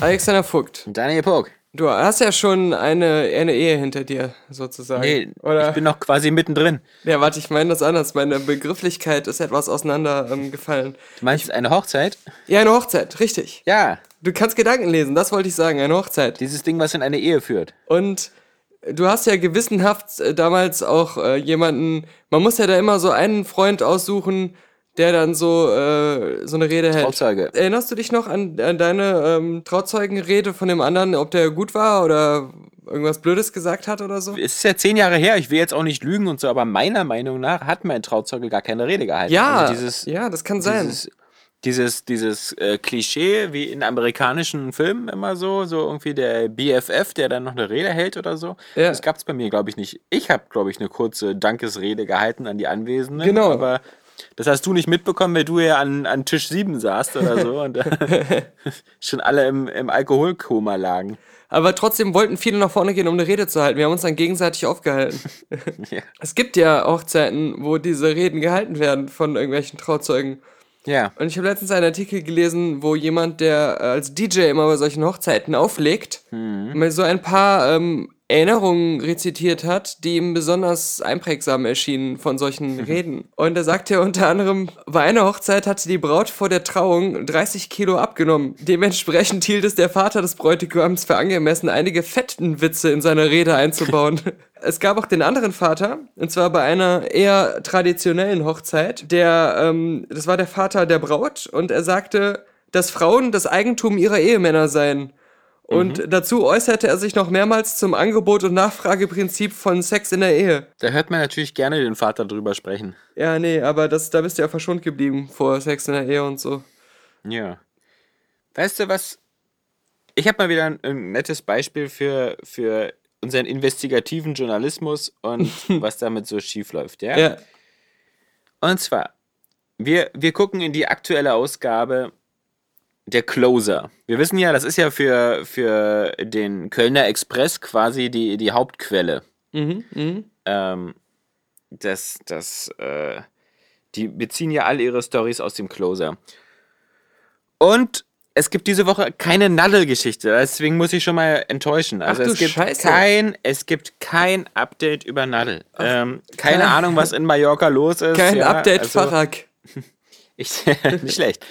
Alexander Vogt, Daniel Pog. du hast ja schon eine, eine Ehe hinter dir, sozusagen. Nee, Oder? ich bin noch quasi mittendrin. ja, warte, ich meine das anders. Meine Begrifflichkeit ist etwas auseinandergefallen. Ähm. Du meinst eine Hochzeit? ja, eine Hochzeit, richtig. Ja, Du kannst Gedanken lesen, das wollte ich sagen, eine Hochzeit. dieses Ding, was in eine Ehe führt. Und du hast ja gewissenhaft äh, damals auch äh, jemanden, man muss ja da immer so einen Freund aussuchen, der dann so, äh, so eine Rede hält. Trauzeuge. Erinnerst du dich noch an, an deine ähm, Trauzeugenrede von dem anderen, ob der gut war oder irgendwas Blödes gesagt hat oder so? Es ist ja zehn Jahre her, ich will jetzt auch nicht lügen und so, aber meiner Meinung nach hat mein Trauzeuge gar keine Rede gehalten. Ja, Also dieses, ja, das kann sein. dieses, dieses, dieses äh, Klischee, wie in amerikanischen Filmen immer so, so irgendwie der BFF, der dann noch eine Rede hält oder so. Ja. Das gab es bei mir, glaube ich, nicht. Ich habe, glaube ich, eine kurze Dankesrede gehalten an die Anwesenden. Genau. Aber das hast du nicht mitbekommen, weil du ja an, an Tisch 7 saßt oder so und äh, schon alle im, im Alkoholkoma lagen. Aber trotzdem wollten viele nach vorne gehen, um eine Rede zu halten. Wir haben uns dann gegenseitig aufgehalten. Ja. Es gibt ja Hochzeiten, wo diese Reden gehalten werden von irgendwelchen Trauzeugen. Ja. Und ich habe letztens einen Artikel gelesen, wo jemand, der äh, als DJ immer bei solchen Hochzeiten auflegt, mal so ein paar ähm, Erinnerungen rezitiert hat, die ihm besonders einprägsam erschienen von solchen Reden. Und er sagt ja unter anderem, bei einer Hochzeit hatte die Braut vor der Trauung 30 Kilo abgenommen. Dementsprechend hielt es der Vater des Bräutigams für angemessen, einige Fettenwitze in seine Rede einzubauen. Es gab auch den anderen Vater, und zwar bei einer eher traditionellen Hochzeit. Der, ähm, das war der Vater der Braut, und er sagte, dass Frauen das Eigentum ihrer Ehemänner seien. Und dazu äußerte er sich noch mehrmals zum Angebot- und Nachfrageprinzip von Sex in der Ehe. Da hört man natürlich gerne den Vater drüber sprechen. Ja, nee, aber das, da bist du ja verschont geblieben vor Sex in der Ehe und so. Ja. Weißt du was? Ich habe mal wieder ein, ein nettes Beispiel für, für unseren investigativen Journalismus und was damit so schief läuft, ja? Ja, Und zwar, wir, wir gucken in die aktuelle Ausgabe der Closer. Wir wissen ja, das ist ja für, für den Kölner Express quasi die, die Hauptquelle. mhm, mhm. Ähm, das, das, äh, die beziehen ja alle ihre Stories aus dem Closer. Und es gibt diese Woche keine Nadel-Geschichte, deswegen muss ich schon mal enttäuschen. Also Ach du es gibt Scheiße. kein, es gibt kein Update über Nadel. Ähm, keine kein- Ahnung, was in Mallorca los ist. Kein ja, Update, also, Farak. ich, nicht schlecht.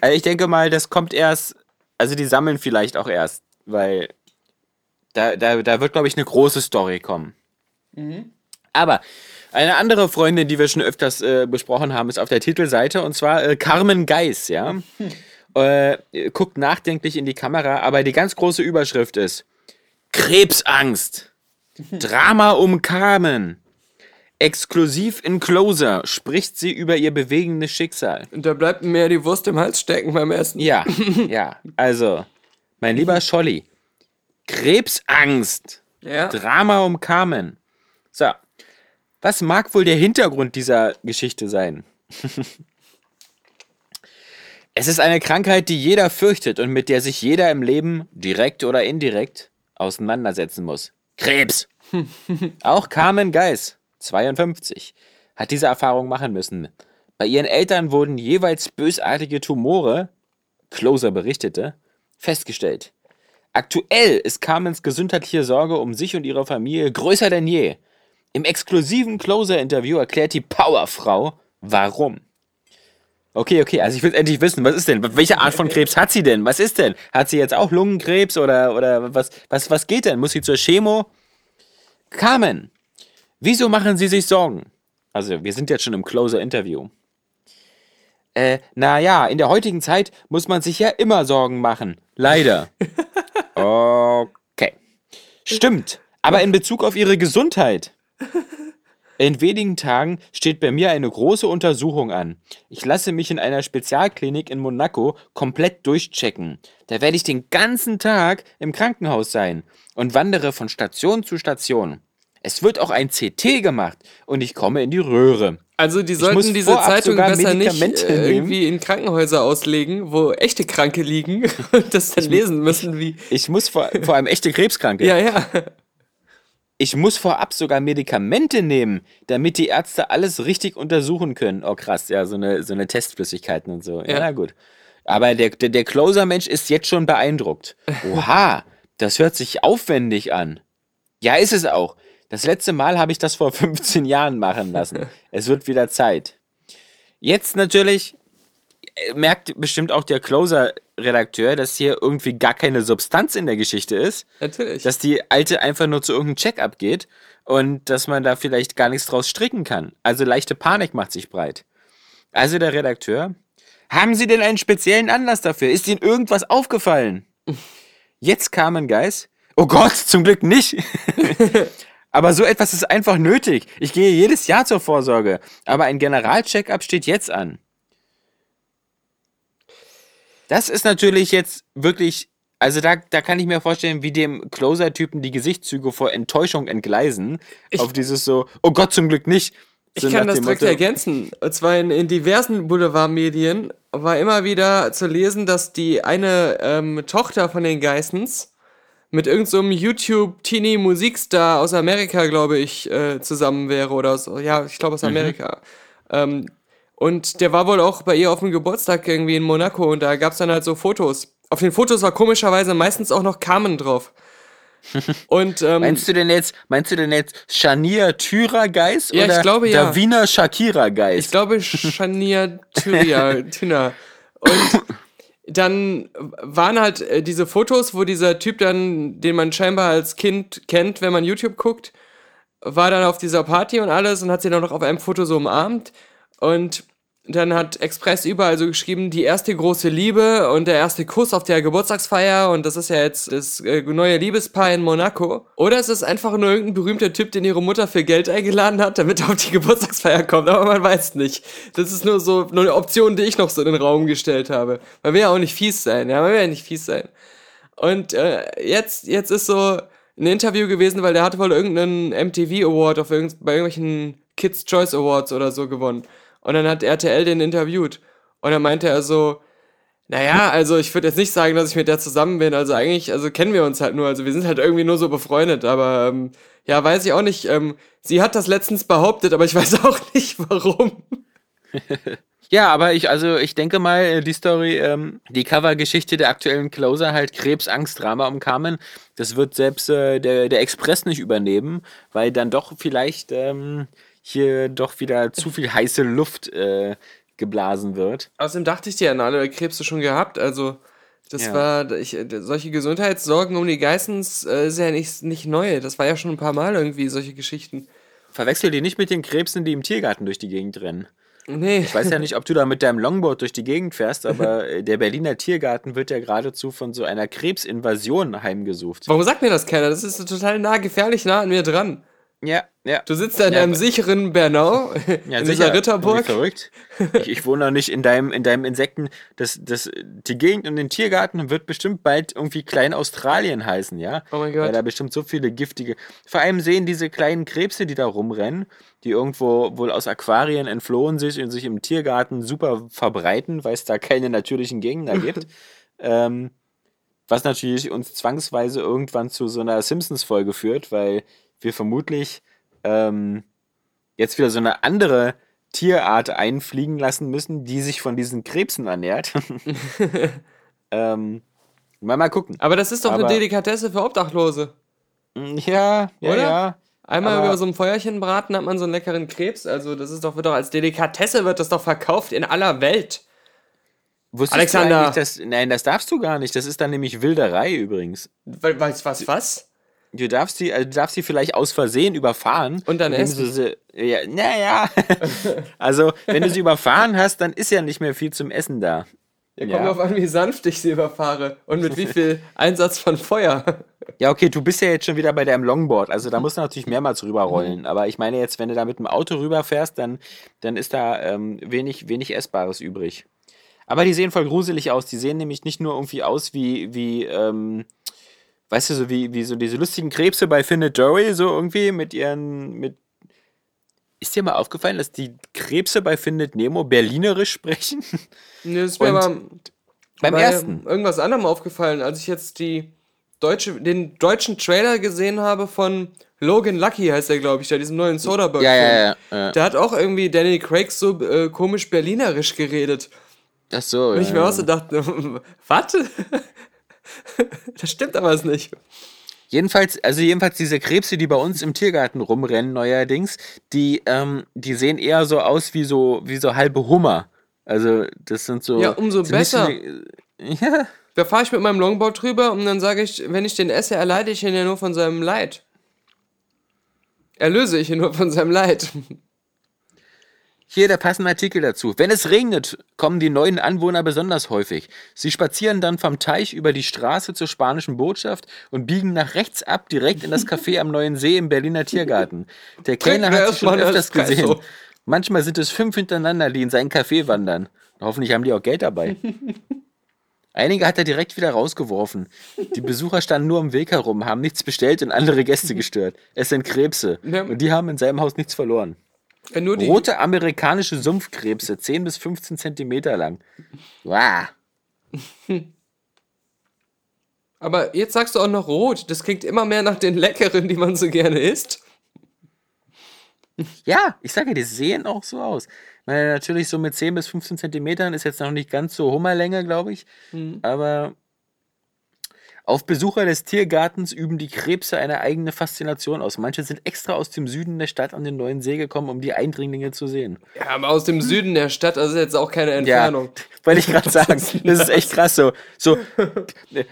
Also ich denke mal, das kommt erst, also die sammeln vielleicht auch erst, weil da, da, da wird, glaube ich, eine große Story kommen. Aber eine andere Freundin, die wir schon öfters äh, besprochen haben, ist auf der Titelseite und zwar äh, Carmen Geis, ja. äh, guckt nachdenklich in die Kamera, aber die ganz große Überschrift ist Krebsangst. Drama um Carmen. Exklusiv in Closer spricht sie über ihr bewegendes Schicksal. Und da bleibt mir die Wurst im Hals stecken beim Essen. Ja, ja. Also, mein lieber Scholli. Krebsangst. Ja. Drama um Carmen. So. Was mag wohl der Hintergrund dieser Geschichte sein? es ist eine Krankheit, die jeder fürchtet und mit der sich jeder im Leben, direkt oder indirekt, auseinandersetzen muss. Krebs. Auch Carmen Geis, 52, hat diese Erfahrung machen müssen. Bei ihren Eltern wurden jeweils bösartige Tumore, Closer berichtete, festgestellt. Aktuell ist Carmens gesundheitliche Sorge um sich und ihre Familie größer denn je. Im exklusiven Closer-Interview erklärt die Powerfrau, warum. Okay, okay, also ich will endlich wissen, was ist denn? Welche Art von Krebs hat sie denn? Was ist denn? Hat sie jetzt auch Lungenkrebs oder, oder was, was, was geht denn? Muss sie zur Chemo? Carmen, wieso machen Sie sich Sorgen? Also, wir sind jetzt schon im Closer-Interview. Äh, naja, in der heutigen Zeit muss man sich ja immer Sorgen machen. Leider. Okay. Stimmt. Aber in Bezug auf ihre Gesundheit. In wenigen Tagen steht bei mir eine große Untersuchung an. Ich lasse mich in einer Spezialklinik in Monaco komplett durchchecken. Da werde ich den ganzen Tag im Krankenhaus sein und wandere von Station zu Station. Es wird auch ein CT gemacht und ich komme in die Röhre. Also die sollten diese Zeitung besser nicht äh, irgendwie in Krankenhäuser auslegen, wo echte Kranke liegen und das dann lesen müssen wie. Ich muss vor, vor allem echte Krebskranke. Ja, ja. Ich muss vorab sogar Medikamente nehmen, damit die Ärzte alles richtig untersuchen können. Oh krass, ja, so eine, so eine Testflüssigkeiten und so. Ja, Ja. na gut. Aber der, der, der Closer-Mensch ist jetzt schon beeindruckt. Oha, das hört sich aufwendig an. Ja, ist es auch. Das letzte Mal habe ich das vor 15 Jahren machen lassen. Es wird wieder Zeit. Jetzt natürlich äh, merkt bestimmt auch der Closer-Redakteur, dass hier irgendwie gar keine Substanz in der Geschichte ist Natürlich. dass die alte einfach nur zu irgendeinem Check-up geht und dass man da vielleicht gar nichts draus stricken kann. Also leichte Panik macht sich breit. Also der Redakteur, haben Sie denn einen speziellen Anlass dafür? Ist Ihnen irgendwas aufgefallen? Jetzt kamen Geis. Oh Gott, zum Glück nicht. Aber so etwas ist einfach nötig. Ich gehe jedes Jahr zur Vorsorge. Aber ein General-Check-up steht jetzt an. Das ist natürlich jetzt wirklich, also da, da kann ich mir vorstellen, wie dem Closer-Typen die Gesichtszüge vor Enttäuschung entgleisen. auf dieses so, oh Gott, zum Glück nicht. So Ich kann das direkt Motto, ergänzen. Und zwar in, in diversen Boulevardmedien war immer wieder zu lesen, dass die eine ähm, Tochter von den Geissens mit irgendeinem so YouTube-Teenie-Musikstar aus Amerika, glaube ich, äh, zusammen wäre. Oder aus, ja, ich glaube aus Amerika. Ähm, und der war wohl auch bei ihr auf dem Geburtstag irgendwie in Monaco und da gab es dann halt so Fotos. Auf den Fotos war komischerweise meistens auch noch Carmen drauf. Und ähm, Meinst du denn jetzt, meinst du denn jetzt Shania Thyra Geis Ja, ich oder glaube, ja. Davina Shakira Geis? Ich glaube, Shania Tyria, Tüner. Und dann waren halt äh, diese Fotos, wo dieser Typ dann, den man scheinbar als Kind kennt, wenn man YouTube guckt, war dann auf dieser Party und alles und hat sie dann noch auf einem Foto so umarmt. Und dann hat Express überall so geschrieben, die erste große Liebe und der erste Kuss auf der Geburtstagsfeier und das ist ja jetzt das äh, neue Liebespaar in Monaco. Oder es ist einfach nur irgendein berühmter Typ, den ihre Mutter für Geld eingeladen hat, damit er auf die Geburtstagsfeier kommt, aber man weiß nicht. Das ist nur so nur eine Option, die ich noch so in den Raum gestellt habe. Man will ja auch nicht fies sein, ja, man will ja nicht fies sein. Und äh, jetzt, jetzt ist so ein Interview gewesen, weil der hatte wohl irgendeinen MTV Award auf irgend, bei irgendwelchen Kids Choice Awards oder so gewonnen. Und dann hat RTL den interviewt. Und dann meinte er so, naja, also ich würde jetzt nicht sagen, dass ich mit der zusammen bin. Also eigentlich, also kennen wir uns halt nur. Also wir sind halt irgendwie nur so befreundet. Aber ähm, ja, weiß ich auch nicht. Ähm, sie hat das letztens behauptet, aber ich weiß auch nicht warum. Ja, aber ich, also ich denke mal, äh, die Story, ähm, die Covergeschichte der aktuellen Closer, halt Krebs, Angst, Drama um Carmen, das wird selbst äh, der, der Express nicht übernehmen, weil dann doch vielleicht ähm, hier doch wieder zu viel heiße Luft äh, geblasen wird. Außerdem dachte ich dir ja, alle Krebs du schon gehabt. Also das Ja. war, ich, äh, solche Gesundheitssorgen um die Geissens äh, ist ja nicht, nicht neu. Das war ja schon ein paar Mal irgendwie solche Geschichten. Verwechsel die nicht mit den Krebsen, die im Tiergarten durch die Gegend rennen. Nee. Ich weiß ja nicht, ob du da mit deinem Longboard durch die Gegend fährst, aber äh, der Berliner Tiergarten wird ja geradezu von so einer Krebsinvasion heimgesucht. Warum sagt mir das keiner? Das ist total nah, gefährlich nah an mir dran. Ja, ja. Du sitzt da in Ja, einem aber- sicheren Bernau, Ja, in sicher. dieser Ritterburg. Verrückt. Ich, ich wohne noch nicht in deinem, in deinem Insekten. Das, das, die Gegend und den Tiergarten wird bestimmt bald irgendwie Klein-Australien heißen, ja? Oh mein Gott. Weil da bestimmt so viele giftige. Vor allem sehen diese kleinen Krebse, die da rumrennen, die irgendwo wohl aus Aquarien entflohen sich und sich im Tiergarten super verbreiten, weil es da keine natürlichen Gegner gibt. ähm, was natürlich uns zwangsweise irgendwann zu so einer Simpsons-Folge führt, weil wir vermutlich ähm, jetzt wieder so eine andere Tierart einfliegen lassen müssen, die sich von diesen Krebsen ernährt. ähm, mal, mal gucken. Aber das ist doch eine Aber- Delikatesse für Obdachlose. Ja, ja, Oder? ja. Einmal Aber- über so ein Feuerchen braten hat man so einen leckeren Krebs. Also das ist doch, wird doch als Delikatesse wird das doch verkauft in aller Welt. Wusstest Alexander. du dass, nein, das darfst du gar nicht. Das ist dann nämlich Wilderei übrigens. We- Weißt was, was? Du darfst sie, also du darfst sie vielleicht aus Versehen überfahren. Und dann essen. du sie, ja, naja. also, wenn du sie überfahren hast, dann ist ja nicht mehr viel zum Essen da. Ja, Ja. kommt drauf an, wie sanft ich sie überfahre und mit wie viel Einsatz von Feuer. Ja, okay, du bist ja jetzt schon wieder bei deinem Longboard, also da musst du natürlich mehrmals Mhm. rüberrollen. Aber ich meine jetzt, wenn du da mit dem Auto rüberfährst, dann, dann ist da ähm, wenig, wenig Essbares übrig. Aber die sehen voll gruselig aus. Die sehen nämlich nicht nur irgendwie aus wie, wie ähm, weißt du, so wie, wie so diese lustigen Krebse bei Findet Dory, so irgendwie mit ihren, mit. Ist dir mal aufgefallen, dass die Krebse bei Findet Nemo berlinerisch sprechen? Nee, das ist mir aber Beim bei ersten. irgendwas anderem aufgefallen, als ich jetzt die deutsche, den deutschen Trailer gesehen habe von Logan Lucky, heißt der, glaube ich, der diesem neuen Soderbergh. Ja, ja, ja, ja. Der hat auch irgendwie Danny Craig so äh, komisch berlinerisch geredet. Ach so. Und ich ja, mir auch so dachte, warte? das stimmt aber es nicht. Jedenfalls, also jedenfalls diese Krebse, die bei uns im Tiergarten rumrennen neuerdings, die, ähm, die sehen eher so aus wie so, wie so halbe Hummer. Also das sind so. Ja, umso so ein bisschen- Ja, Da fahre ich mit meinem Longboard drüber und dann sage ich, wenn ich den esse, erleide ich ihn ja nur von seinem Leid. Erlöse ich ihn nur von seinem Leid. hier der passende Artikel dazu. Wenn es regnet, kommen die neuen Anwohner besonders häufig. Sie spazieren dann vom Teich über die Straße zur spanischen Botschaft und biegen nach rechts ab direkt in das Café am Neuen See im Berliner Tiergarten. Der Kellner hat sie schon öfters gesehen. Manchmal sind es fünf hintereinander, die in seinen Café wandern. Hoffentlich haben die auch Geld dabei. Einige hat er direkt wieder rausgeworfen. Die Besucher standen nur am Weg herum, haben nichts bestellt und andere Gäste gestört. Es sind Krebse. Und die haben in seinem Haus nichts verloren. Ja, die, Rote amerikanische Sumpfkrebse, 10 bis 15 Zentimeter lang. Wow. aber jetzt sagst du auch noch rot. Das klingt immer mehr nach den leckeren, die man so gerne isst. Ja, ich sage, die sehen auch so aus. Meine, natürlich so mit 10 bis 15 Zentimetern ist jetzt noch nicht ganz so Hummerlänge, glaube ich. Aber auf Besucher des Tiergartens üben die Krebse eine eigene Faszination aus. Manche sind extra aus dem Süden der Stadt an den neuen See gekommen, um die Eindringlinge zu sehen. Ja, aber aus dem Süden der Stadt, also jetzt auch keine Ja, Entfernung. wollte ich gerade sagen. Das ist echt krass so. so äh,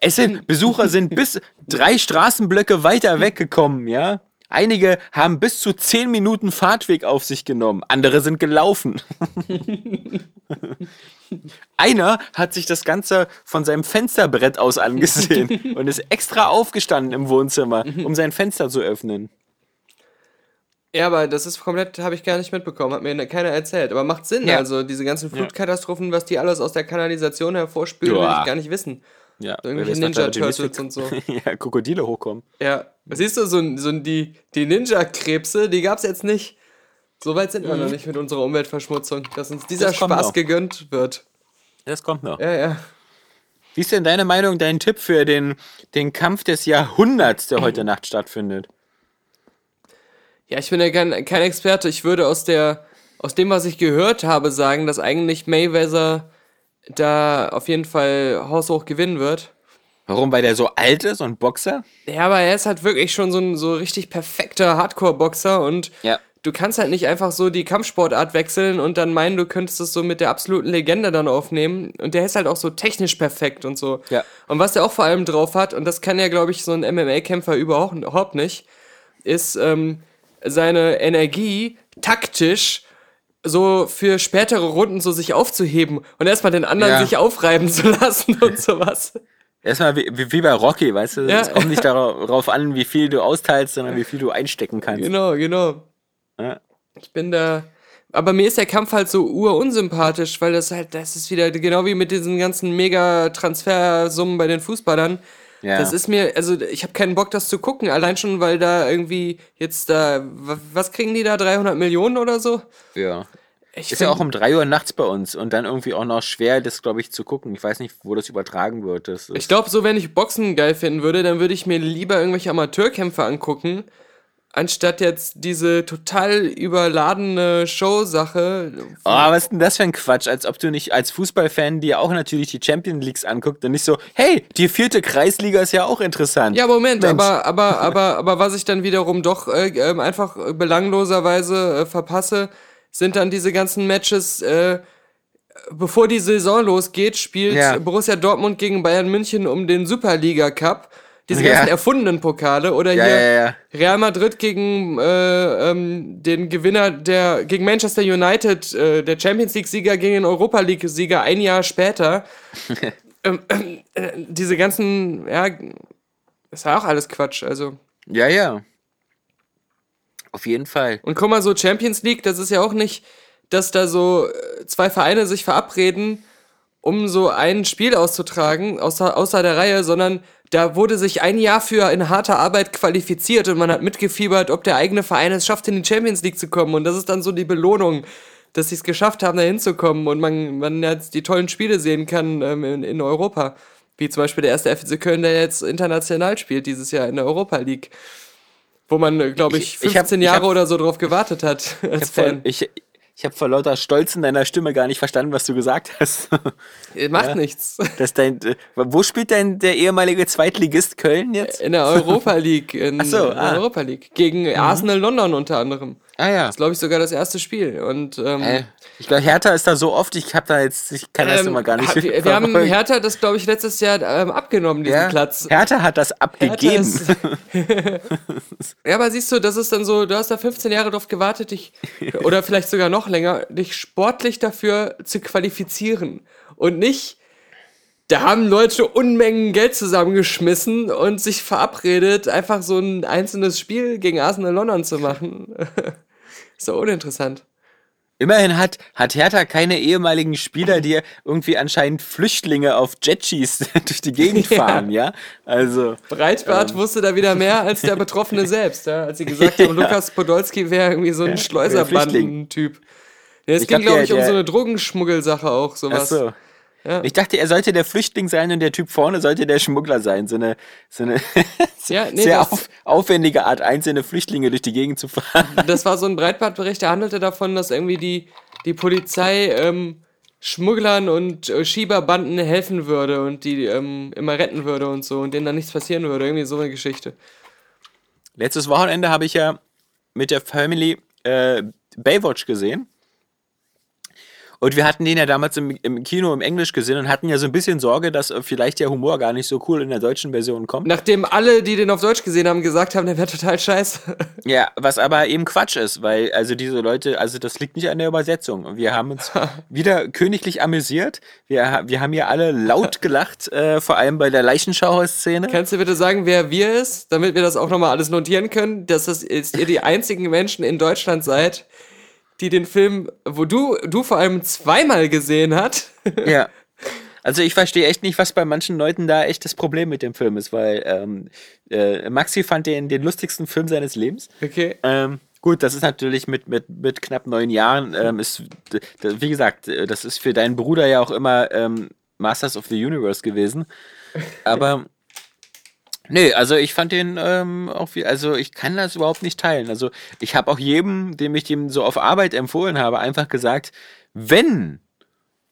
es sind, Besucher sind bis drei Straßenblöcke weiter weggekommen, ja. Einige haben bis zu zehn Minuten Fahrtweg auf sich genommen, andere sind gelaufen. Einer hat sich das Ganze von seinem Fensterbrett aus angesehen und ist extra aufgestanden im Wohnzimmer, um sein Fenster zu öffnen. Ja, aber das ist komplett, habe ich gar nicht mitbekommen, hat mir keiner erzählt. Aber macht Sinn, Ja. also diese ganzen Flutkatastrophen, was die alles aus der Kanalisation hervorspülen, will ich gar nicht wissen. Ja, Irgendwelche was da Ninja Turtles und so. ja, Krokodile hochkommen. Ja, siehst du, so, so die, die Ninja-Krebse, die gab's jetzt nicht. So weit sind wir noch nicht mit unserer Umweltverschmutzung, dass uns dieser Mhm. Das Spaß noch. gegönnt wird. Das kommt noch. Ja, ja. Wie ist denn deine Meinung, dein Tipp für den, den Kampf des Jahrhunderts, der heute Nacht stattfindet? Ja, ich bin ja kein, kein Experte. Ich würde aus der, aus dem, was ich gehört habe, sagen, dass eigentlich Mayweather da auf jeden Fall haushoch gewinnen wird. Warum? Weil der so alt ist und Boxer? Ja, aber er ist halt wirklich schon so ein so richtig perfekter Hardcore-Boxer und Ja. Du kannst halt nicht einfach so die Kampfsportart wechseln und dann meinen, du könntest es so mit der absoluten Legende dann aufnehmen. Und der ist halt auch so technisch perfekt und so. Ja. Und was der auch vor allem drauf hat, und das kann ja, glaube ich, so ein MMA-Kämpfer überhaupt überhaupt nicht, ist ähm, seine Energie taktisch so für spätere Runden so sich aufzuheben und erstmal den anderen Ja. sich aufreiben zu lassen und sowas. Erstmal wie, wie, wie bei Rocky, weißt du? Ja. Es kommt nicht darauf an, wie viel du austeilst, sondern wie viel du einstecken kannst. Genau, genau. Ja. Ich bin da. Aber mir ist der Kampf halt so urunsympathisch, weil das halt, das ist wieder genau wie mit diesen ganzen Mega-Transfersummen bei den Fußballern. Ja. Das ist mir, also ich habe keinen Bock, das zu gucken, allein schon, weil da irgendwie jetzt da, wa- was kriegen die da, 300 Millionen oder so? ja. Ich Ist ja find- auch um 3 Uhr nachts bei uns und dann irgendwie auch noch schwer, das, glaube ich, zu gucken. Ich weiß nicht, wo das übertragen wird. Das Ich glaube, so wenn ich Boxen geil finden würde, dann würde ich mir lieber irgendwelche Amateurkämpfe angucken, anstatt jetzt diese total überladene Show-Sache. Oh, was ist denn das für ein Quatsch? Als ob du nicht als Fußballfan dir auch natürlich die Champions Leagues anguckt und nicht so, hey, die vierte Kreisliga ist ja auch interessant. Ja, Moment, Mensch. aber, aber, aber, aber was ich dann wiederum doch äh, ähm, einfach belangloserweise äh, verpasse, sind dann diese ganzen Matches, äh, bevor die Saison losgeht, spielt Ja. Borussia Dortmund gegen Bayern München um den Superliga Cup. Diese Ja. ganzen erfundenen Pokale oder Ja, hier ja, ja. Real Madrid gegen äh, ähm, den Gewinner der gegen Manchester United, äh, der Champions League Sieger gegen den Europa League Sieger ein Jahr später. ähm, ähm, äh, diese ganzen, ja, das war auch alles Quatsch. Also Ja, ja. Auf jeden Fall. und guck mal so Champions League, das ist ja auch nicht, dass da so äh, zwei Vereine sich verabreden, um so ein Spiel auszutragen außer außer der Reihe, sondern da wurde sich ein Jahr für in harter Arbeit qualifiziert und man hat mitgefiebert, ob der eigene Verein es schafft, in die Champions League zu kommen. Und das ist dann so die Belohnung, dass sie es geschafft haben, da hinzukommen und man, man jetzt die tollen Spiele sehen kann ähm, in, in Europa. Wie zum Beispiel der erste FC Köln, der jetzt international spielt dieses Jahr in der Europa League. Wo man, glaube ich, Ich- ich hab- 15 ich hab- Jahre oder so drauf gewartet hat Ich als Fan. ich, ich hab vor lauter Stolz in deiner Stimme gar nicht verstanden, was du gesagt hast. Macht nichts. Dass dein, äh, wo spielt denn der ehemalige Zweitligist Köln jetzt? In der Europa League. In, Ach so, in der ah. Europa League. Gegen Arsenal London unter anderem. Ah ja. Das ist, glaube ich, sogar das erste Spiel. Und ähm, Äh, ich glaube, Hertha ist da so oft, ich habe da jetzt, ich kann das ähm, immer gar nicht. ha- wir, wir haben. Hertha das, glaube ich, letztes Jahr ähm, abgenommen, diesen ja? Platz. Hertha hat das abgegeben. ja, aber siehst du, das ist dann so, du hast da 15 Jahre drauf gewartet, dich, oder vielleicht sogar noch länger, dich sportlich dafür zu qualifizieren. Und nicht, da haben Leute Unmengen Geld zusammengeschmissen und sich verabredet, einfach so ein einzelnes Spiel gegen Arsenal London zu machen. ist doch uninteressant. Immerhin hat, hat Hertha keine ehemaligen Spieler, die irgendwie anscheinend Flüchtlinge auf Jetskis durch die Gegend Ja. fahren, ja? Also, Breitbart wusste da wieder mehr als der Betroffene selbst, ja? als sie gesagt haben, Lukas Podolski wäre irgendwie so ein Schleuserbanden-Typ. Ja, es ging, glaub, glaube ich, um so eine Drogenschmuggelsache auch, ach sowas. so. Ja. Ich dachte, er sollte der Flüchtling sein und der Typ vorne sollte der Schmuggler sein. So eine, so eine Ja, nee, sehr auf, aufwendige Art, einzelne Flüchtlinge durch die Gegend zu fahren. Das war so ein Breitbart-Bericht, der handelte davon, dass irgendwie die, die Polizei ähm, Schmugglern und äh, Schieberbanden helfen würde und die ähm, immer retten würde und so und denen dann nichts passieren würde. Irgendwie so eine Geschichte. Letztes Wochenende habe ich ja mit der Family äh, Baywatch gesehen. Und wir hatten den ja damals im, im Kino im Englisch gesehen und hatten ja so ein bisschen Sorge, dass äh, vielleicht der Humor gar nicht so cool in der deutschen Version kommt. Nachdem alle, die den auf Deutsch gesehen haben, gesagt haben, der wäre total scheiße. Ja, was aber eben Quatsch ist, weil also diese Leute, also das liegt nicht an der Übersetzung. Wir haben uns wieder königlich amüsiert. Wir, wir haben ja alle laut gelacht, äh, vor allem bei der Leichenschauer-Szene. Kannst du bitte sagen, wer wir ist, damit wir das auch nochmal alles notieren können, dass das ist ihr die einzigen Menschen in Deutschland seid, die den Film, wo du, du vor allem zweimal gesehen hat. Ja. Also ich verstehe echt nicht, was bei manchen Leuten da echt das Problem mit dem Film ist, weil ähm, äh, Maxi fand den den lustigsten Film seines Lebens. Okay. Ähm, gut, das ist natürlich mit, mit, mit knapp neun Jahren, ähm, ist, wie gesagt, äh, das ist für deinen Bruder ja auch immer ähm, Masters of the Universe gewesen. Aber nee, also ich fand den ähm, auch wie, also ich kann das überhaupt nicht teilen. Also ich habe auch jedem, dem ich dem so auf Arbeit empfohlen habe, einfach gesagt, wenn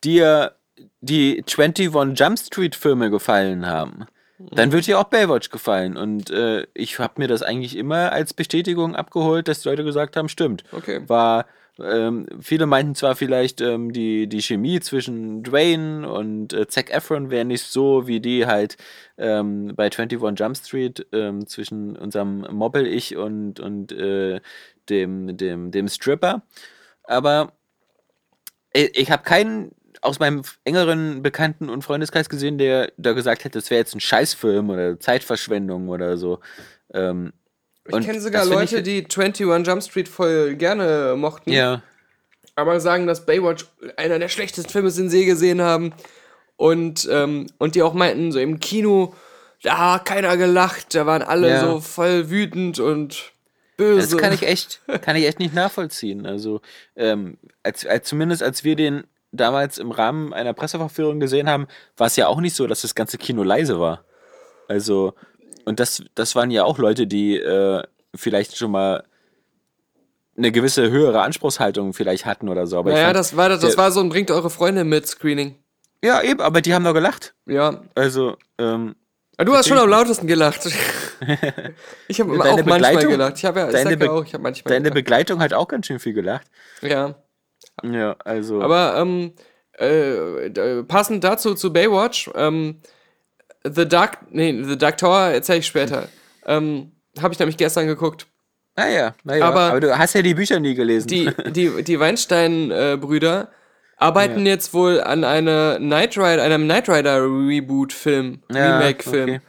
dir die 21 Jump Street Filme gefallen haben, dann wird dir auch Baywatch gefallen. Und äh, ich habe mir das eigentlich immer als Bestätigung abgeholt, dass die Leute gesagt haben, stimmt. Okay. War, ähm, viele meinten zwar vielleicht, ähm, die, die Chemie zwischen Dwayne und äh, Zac Efron wäre nicht so, wie die halt ähm, bei 21 Jump Street ähm, zwischen unserem Mobbel-Ich und, und äh, dem, dem, dem Stripper. Aber ich, ich habe keinen aus meinem engeren Bekannten- und Freundeskreis gesehen, der da gesagt hätte, das wäre jetzt ein Scheißfilm oder Zeitverschwendung oder so. Ähm, Ich kenne sogar Leute, ich, die 21 Jump Street voll gerne mochten, Ja, aber sagen, dass Baywatch einer der schlechtesten Filme ist, den sie gesehen haben. Und, ähm, und die auch meinten, so im Kino, da hat keiner gelacht, da waren alle Ja. so voll wütend und böse. das kann ich echt, kann ich echt nicht nachvollziehen. Also, ähm, als, als, zumindest als wir den damals im Rahmen einer Presseverführung gesehen haben, war es ja auch nicht so, dass das ganze Kino leise war. Also, und das, das waren ja auch Leute, die äh, vielleicht schon mal eine gewisse höhere Anspruchshaltung vielleicht hatten oder so. Aber Naja, fand, das war, das, das war so ein Bringt eure Freunde mit Screening. Ja, eben, aber die haben doch gelacht. Ja. Also, ähm, du hast schon am lautesten gelacht. ich habe auch Deine manchmal Begleitung- gelacht. Ich habe ja, ich deine Be- auch, ich habe manchmal deine gelacht. Begleitung hat auch ganz schön viel gelacht. Ja. Ja, also. Aber ähm, äh, passend dazu zu Baywatch, ähm, The Dark, nee, The Dark Tower erzähle ich später. ähm, habe ich nämlich gestern geguckt. Naja, naja. Aber- Aber, du hast ja die Bücher nie gelesen. Die, die, die Weinstein-Brüder arbeiten jetzt wohl an eine Knight Rider, einem Knight Rider Reboot-Film, Ja, Remake-Film. okay.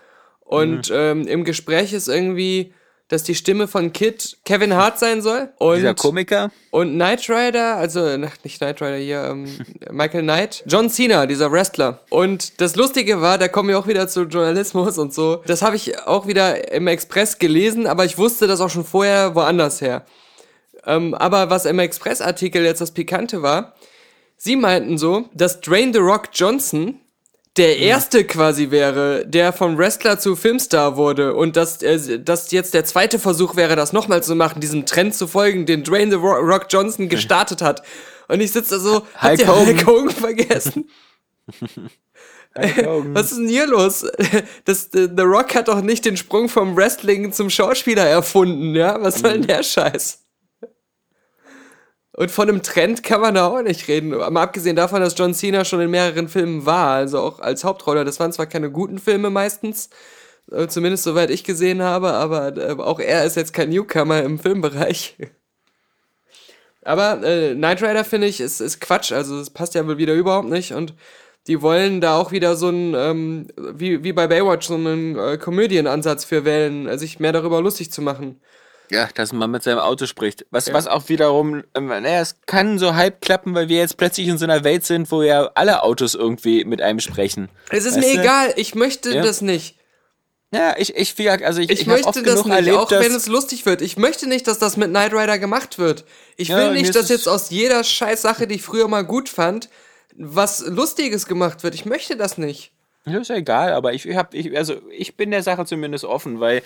Und ähm, im Gespräch ist irgendwie, dass die Stimme von Kid Kevin Hart sein soll. Und, Dieser Komiker. und Knight Rider, also nicht Knight Rider hier, ähm, Michael Knight, John Cena, dieser Wrestler. Und das Lustige war, da kommen wir auch wieder zu Journalismus und so. Das habe ich auch wieder im Express gelesen, aber ich wusste das auch schon vorher woanders her. Ähm, aber was im Express-Artikel jetzt das Pikante war, sie meinten so, dass Dwayne The Rock Johnson der erste quasi wäre, der vom Wrestler zu Filmstar wurde und dass äh, das jetzt der zweite Versuch wäre, das nochmal zu machen, diesem Trend zu folgen, den Dwayne The Ro- Rock Johnson gestartet hat. Und ich sitze da so, habt ihr. Hulk Hogan vergessen? Was ist denn hier los? Das, äh, The Rock hat doch nicht den Sprung vom Wrestling zum Schauspieler erfunden, ja? Was soll denn der Scheiß? Und von einem Trend kann man da auch nicht reden. Mal abgesehen davon, dass John Cena schon in mehreren Filmen war, also auch als Hauptrolle. Das waren zwar keine guten Filme meistens, äh, zumindest soweit ich gesehen habe, aber äh, auch er ist jetzt kein Newcomer im Filmbereich. Aber äh, Knight Rider finde ich ist, ist Quatsch, also es passt ja wohl wieder überhaupt nicht und die wollen da auch wieder so einen, ähm, wie, wie bei Baywatch, so einen äh, Komödienansatz für wählen, äh, sich mehr darüber lustig zu machen. Ja, dass man mit seinem Auto spricht. Was, was auch wiederum, ähm, naja, es kann so halb klappen, weil wir jetzt plötzlich in so einer Welt sind, wo ja alle Autos irgendwie mit einem sprechen. Es ist Weißt mir du? egal, ich möchte Ja. das nicht. Ja, ich, ich, wie also ich, Ich, ich, möchte das nicht, erlebt, auch wenn es lustig wird. Ich möchte nicht, dass das mit Knight Rider gemacht wird. Ich Ja, will mir nicht, dass jetzt aus jeder Scheißsache, die ich früher mal gut fand, was Lustiges gemacht wird. Ich möchte das nicht. Ja, ist ja egal, aber ich, hab, ich, also ich bin der Sache zumindest offen, weil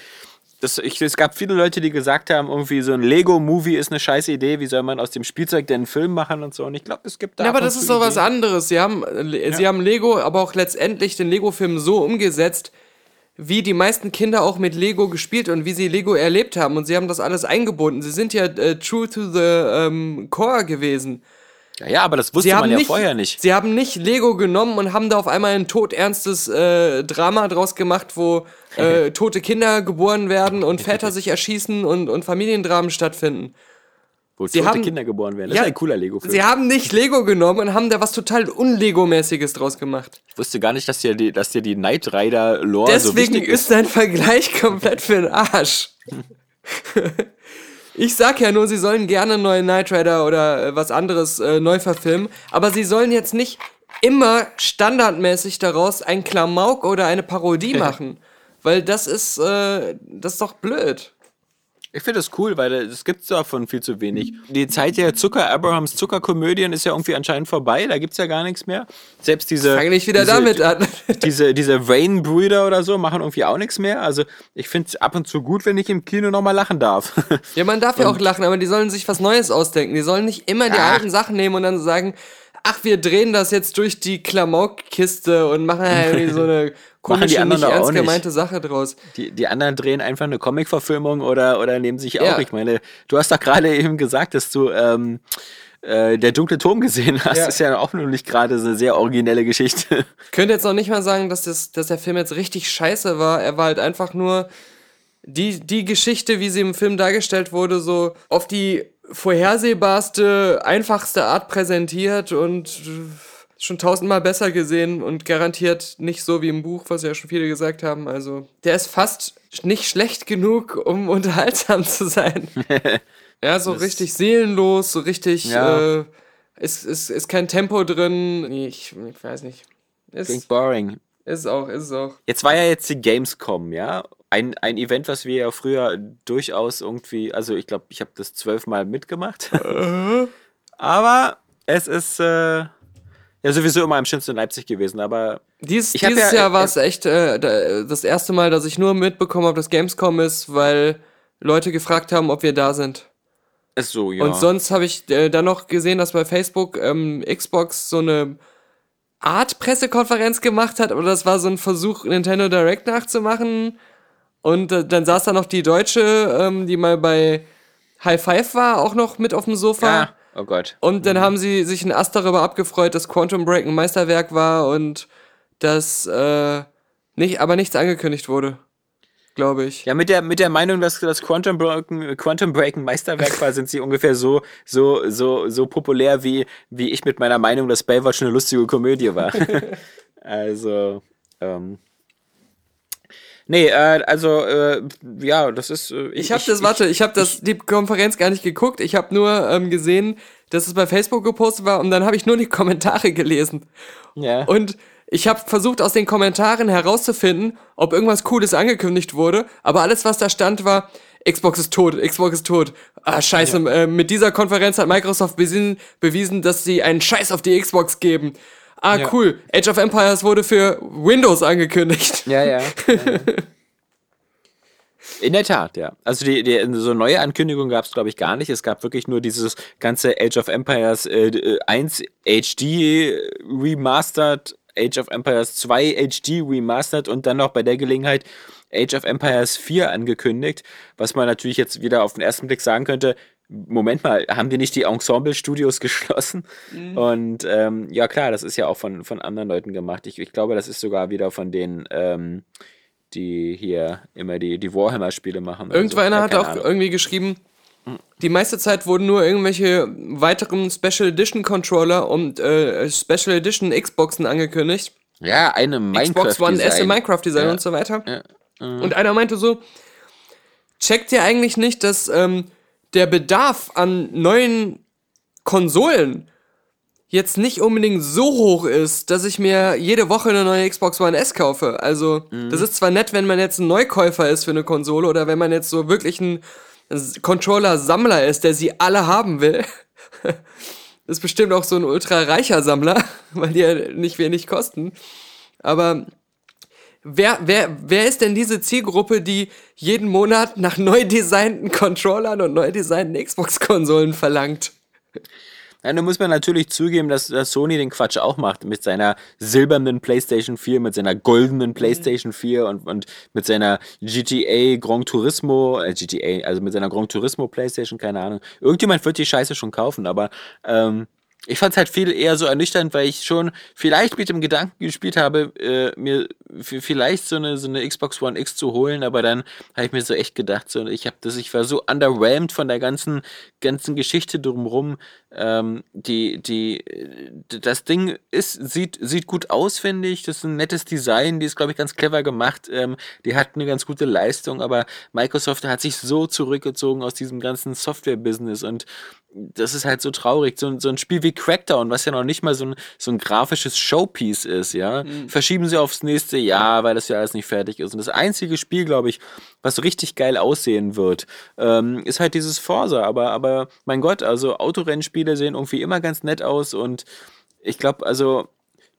das, ich, es gab viele Leute, die gesagt haben, irgendwie so ein Lego-Movie ist eine scheiß Idee, wie soll man aus dem Spielzeug denn einen Film machen und so. Und ich glaube, es gibt da. Ja, aber das ist doch was anderes. Sie haben, äh, sie haben Lego, aber auch letztendlich den Lego-Film so umgesetzt, wie die meisten Kinder auch mit Lego gespielt und wie sie Lego erlebt haben. Und sie haben das alles eingebunden. Sie sind ja äh, true to the ähm, core gewesen. Ja, ja, aber das wusste man ja nicht, vorher nicht. sie haben nicht Lego genommen und haben da auf einmal ein todernstes äh, Drama draus gemacht, wo äh, tote Kinder geboren werden und Väter sich erschießen und, und Familiendramen stattfinden. Wo sie tote haben- Kinder geboren werden. Das Ja, ist ein cooler Lego-Film. Sie haben nicht Lego genommen und haben da was total Unlego-mäßiges draus gemacht. Ich wusste gar nicht, dass dir die, dass dir die Knight Rider-Lore so Deswegen wichtig ist ist. dein Vergleich komplett für den Arsch. Ich sag ja nur, sie sollen gerne neue Knight Rider oder äh, was anderes äh, neu verfilmen, aber sie sollen jetzt nicht immer standardmäßig daraus ein Klamauk oder eine Parodie machen. Weil das ist, äh, das ist doch blöd. Ich finde das cool, weil es gibt davon viel zu wenig. Die Zeit der Zucker, Abrahams Zuckerkomödien ist ja irgendwie anscheinend vorbei. Da gibt es ja gar nichts mehr. Selbst diese. Fang nicht wieder diese, damit an. Diese, diese Wayne-Brüder oder so machen irgendwie auch nichts mehr. Also ich finde es ab und zu gut, wenn ich im Kino nochmal lachen darf. Ja, man darf ja auch lachen, aber die sollen sich was Neues ausdenken. Die sollen nicht immer die Ach. alten Sachen nehmen und dann sagen, ach, wir drehen das jetzt durch die Klamaukkiste und machen halt irgendwie so eine komische, nicht auch ernst nicht. gemeinte Sache draus. Die, die anderen drehen einfach eine Comic-Verfilmung oder, oder nehmen sich auch. Ja. Ich meine, du hast doch gerade eben gesagt, dass du ähm, äh, der dunkle Turm gesehen hast. Ja. Ist ja auch nur nicht gerade so eine sehr originelle Geschichte. Ich könnte jetzt noch nicht mal sagen, dass, das, dass der Film jetzt richtig scheiße war. Er war halt einfach nur die, die Geschichte, wie sie im Film dargestellt wurde, so auf die vorhersehbarste, einfachste Art präsentiert und äh, schon tausendmal besser gesehen und garantiert nicht so wie im Buch, was ja schon viele gesagt haben. Also, der ist fast nicht schlecht genug, um unterhaltsam zu sein. ja, so richtig seelenlos, so richtig, Ja. äh, ist, ist, ist kein Tempo drin. Nee, ich, ich weiß nicht. Klingt Ist, boring. ist auch, ist auch. Jetzt war ja jetzt die Gamescom, ja. Ein, ein Event, was wir ja früher durchaus irgendwie, also ich glaube, ich habe das zwölfmal mitgemacht. aber es ist äh, ja sowieso immer am schönsten in Leipzig gewesen, aber Dies, dieses ja- Jahr war es echt äh, da- das erste Mal, dass ich nur mitbekommen habe, dass Gamescom ist, weil Leute gefragt haben, ob wir da sind. ist so, ja. Und sonst habe ich äh, dann noch gesehen, dass bei Facebook ähm, Xbox so eine Art Pressekonferenz gemacht hat, aber das war so ein Versuch, Nintendo Direct nachzumachen. Und äh, dann saß da noch die Deutsche, ähm, die mal bei High Five war, auch noch mit auf dem Sofa. ja, oh Gott. Und dann haben sie sich einen Ast darüber abgefreut, dass Quantum Break ein Meisterwerk war und dass äh, Nicht, aber nichts angekündigt wurde. Glaube ich. Ja, mit der, mit der Meinung, dass das Quantum Break, Quantum Break ein Meisterwerk war, sind sie ungefähr so, so, so, so populär, wie, wie ich mit meiner Meinung, dass Baywatch eine lustige Komödie war. also, ähm. Nee, äh, also, äh, ja, das ist. Äh, Ich habe das, warte, ich habe das die Konferenz gar nicht geguckt. Ich habe nur ähm, gesehen, dass es bei Facebook gepostet war und dann habe ich nur die Kommentare gelesen. Ja. Und ich habe versucht aus den Kommentaren herauszufinden, ob irgendwas Cooles angekündigt wurde, aber alles, was da stand, war Xbox ist tot, Xbox ist tot. Ah, scheiße, äh, mit dieser Konferenz hat Microsoft bewiesen, bewiesen, dass sie einen Scheiß auf die Xbox geben. Ah, Ja. cool. Age of Empires wurde für Windows angekündigt. Ja, ja. ja, ja. In der Tat, ja. Also die, die, so neue Ankündigungen gab es, glaube ich, gar nicht. Es gab wirklich nur dieses ganze Age of Empires äh, 1 HD Remastered, Age of Empires 2 HD Remastered und dann noch bei der Gelegenheit Age of Empires 4 angekündigt, was man natürlich jetzt wieder auf den ersten Blick sagen könnte, Moment mal, haben die nicht die Ensemble-Studios geschlossen? Und ähm, ja klar, das ist ja auch von, von anderen Leuten gemacht. Ich, ich glaube, das ist sogar wieder von denen, ähm, die hier immer die, die Warhammer-Spiele machen. Irgendeiner so. hat auch Ahnung. irgendwie geschrieben, die meiste Zeit wurden nur irgendwelche weiteren Special Edition Controller und äh, Special Edition Xboxen angekündigt. Ja, eine Minecraft. Xbox One S im Minecraft-Design Ja. und so weiter. Ja. Und einer meinte so, checkt ihr eigentlich nicht, dass ähm, der Bedarf an neuen Konsolen jetzt nicht unbedingt so hoch ist, dass ich mir jede Woche eine neue Xbox One S kaufe. Also, das ist zwar nett, wenn man jetzt ein Neukäufer ist für eine Konsole oder wenn man jetzt so wirklich ein Controller-Sammler ist, der sie alle haben will. ist bestimmt auch so ein ultra reicher Sammler, weil die ja nicht wenig kosten. Aber wer, wer, wer ist denn diese Zielgruppe, die jeden Monat nach neu designten Controllern und neu designten Xbox-Konsolen verlangt? Ja, nun muss man natürlich zugeben, dass, dass Sony den Quatsch auch macht mit seiner silbernen PlayStation 4, mit seiner goldenen PlayStation 4 und, und mit seiner GTA Gran Turismo, äh, GTA, also mit seiner Gran Turismo PlayStation, keine Ahnung. Irgendjemand wird die Scheiße schon kaufen, aber ähm, ich fand es halt viel eher so ernüchternd, weil ich schon vielleicht mit dem Gedanken gespielt habe, äh, mir vielleicht so eine, so eine Xbox One X zu holen, aber dann habe ich mir so echt gedacht, so, ich habe das, ich war so underwhelmed von der ganzen, ganzen Geschichte drumherum. Ähm, die, die, äh, das Ding ist, sieht, sieht gut aus, finde ich. Das ist ein nettes Design, die ist, glaube ich, ganz clever gemacht. Ähm, die hat eine ganz gute Leistung, aber Microsoft hat sich so zurückgezogen aus diesem ganzen Software-Business und das ist halt so traurig. So, ein- so ein Spiel wie Crackdown, was ja noch nicht mal so ein, so ein grafisches Showpiece ist, ja, verschieben sie aufs nächste Jahr, weil das ja alles nicht fertig ist. Und das einzige Spiel, glaube ich, was richtig geil aussehen wird, ähm, ist halt dieses Forza. Aber, aber mein Gott, also Autorennspiele sehen irgendwie immer ganz nett aus und ich glaube, also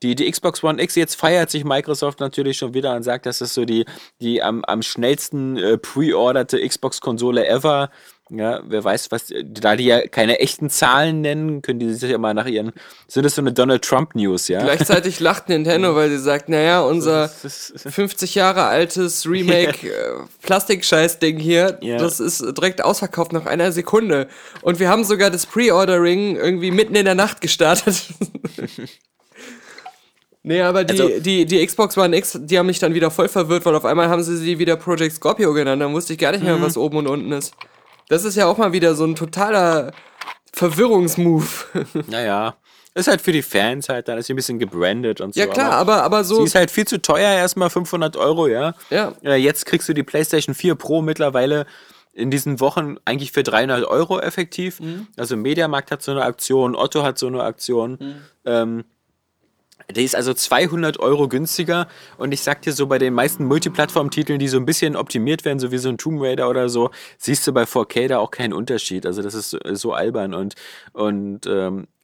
die, die Xbox One X, jetzt feiert sich Microsoft natürlich schon wieder und sagt, das ist so die, die am, am schnellsten äh, pre-orderte Xbox-Konsole ever. Ja, wer weiß, was, da die ja keine echten Zahlen nennen, können die sich ja mal nach ihren, sind das so eine Donald Trump News, ja? Gleichzeitig lacht Nintendo, weil sie sagt, naja, unser 50 Jahre altes Remake äh, Plastikscheiß-Ding hier, Ja. das ist direkt ausverkauft nach einer Sekunde. Und wir haben sogar das Pre-Ordering irgendwie mitten in der Nacht gestartet. Nee, aber die, Also- die, die Xbox One X, die haben mich dann wieder voll verwirrt, weil auf einmal haben sie sie wieder Project Scorpio genannt. Dann wusste ich gar nicht Mhm. mehr, was oben und unten ist. Das ist ja auch mal wieder so ein totaler Verwirrungsmove. Naja, ist halt für die Fans halt, dann ist sie ein bisschen gebrandet und so. ja klar, aber aber, aber so. Sie ist halt viel zu teuer, erstmal 500 Euro, ja. Ja. Äh, Jetzt kriegst du die PlayStation 4 Pro mittlerweile in diesen Wochen eigentlich für 300 Euro effektiv. Mhm. Also Mediamarkt hat so eine Aktion, Otto hat so eine Aktion. Mhm. Ähm, die ist also 200 Euro günstiger und ich sag dir so, bei den meisten Multiplattform-Titeln, die so ein bisschen optimiert werden, so wie so ein Tomb Raider oder so, siehst du bei 4K da auch keinen Unterschied. Also das ist so, albern und, und ähm, äh,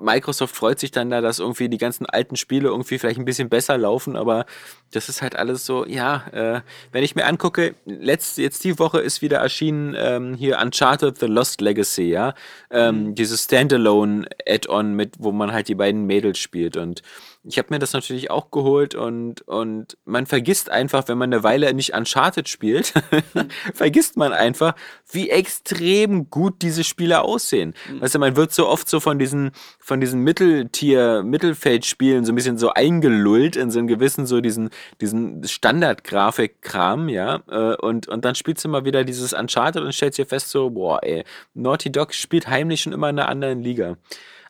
Microsoft freut sich dann da, dass irgendwie die ganzen alten Spiele irgendwie vielleicht ein bisschen besser laufen, aber das ist halt alles so, ja, äh, wenn ich mir angucke, letzt, jetzt die Woche ist wieder erschienen ähm, hier Uncharted The Lost Legacy, ja, ähm, dieses Standalone-Add-on mit, wo man halt die beiden Mädels spielt und ich habe mir das natürlich auch geholt und, und man vergisst einfach, wenn man eine Weile nicht Uncharted spielt, vergisst man einfach, wie extrem gut diese Spiele aussehen. Weißt du, man wird so oft so von diesen diesen, von diesen Mitteltier, Mittelfeldspielen so ein bisschen so eingelullt in so einen gewissen, so diesen, diesen Standard-Grafik-Kram, ja. Äh, und, und dann spielst du mal wieder dieses Uncharted und stellst dir fest, so, boah, ey, Naughty Dog spielt heimlich schon immer in einer anderen Liga.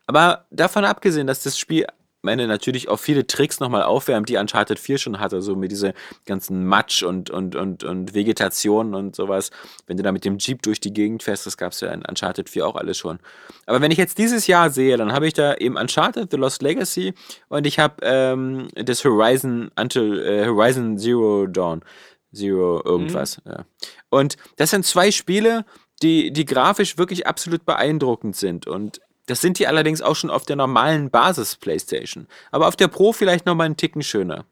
Aber davon abgesehen, dass das Spiel meine, natürlich auch viele Tricks nochmal aufwärmt, die Uncharted 4 schon hatte, so mit diese ganzen Matsch und, und, und, und Vegetation und sowas. Wenn du da mit dem Jeep durch die Gegend fährst, das gab es ja in Uncharted 4 auch alles schon. Aber wenn ich jetzt dieses Jahr sehe, dann habe ich da eben Uncharted, The Lost Legacy und ich habe ähm, das Horizon Until äh, Horizon Zero Dawn. Zero irgendwas. Mhm. Ja. Und das sind zwei Spiele, die, die grafisch wirklich absolut beeindruckend sind. Und das sind die allerdings auch schon auf der normalen Basis-Playstation. Aber auf der Pro vielleicht nochmal einen Ticken schöner.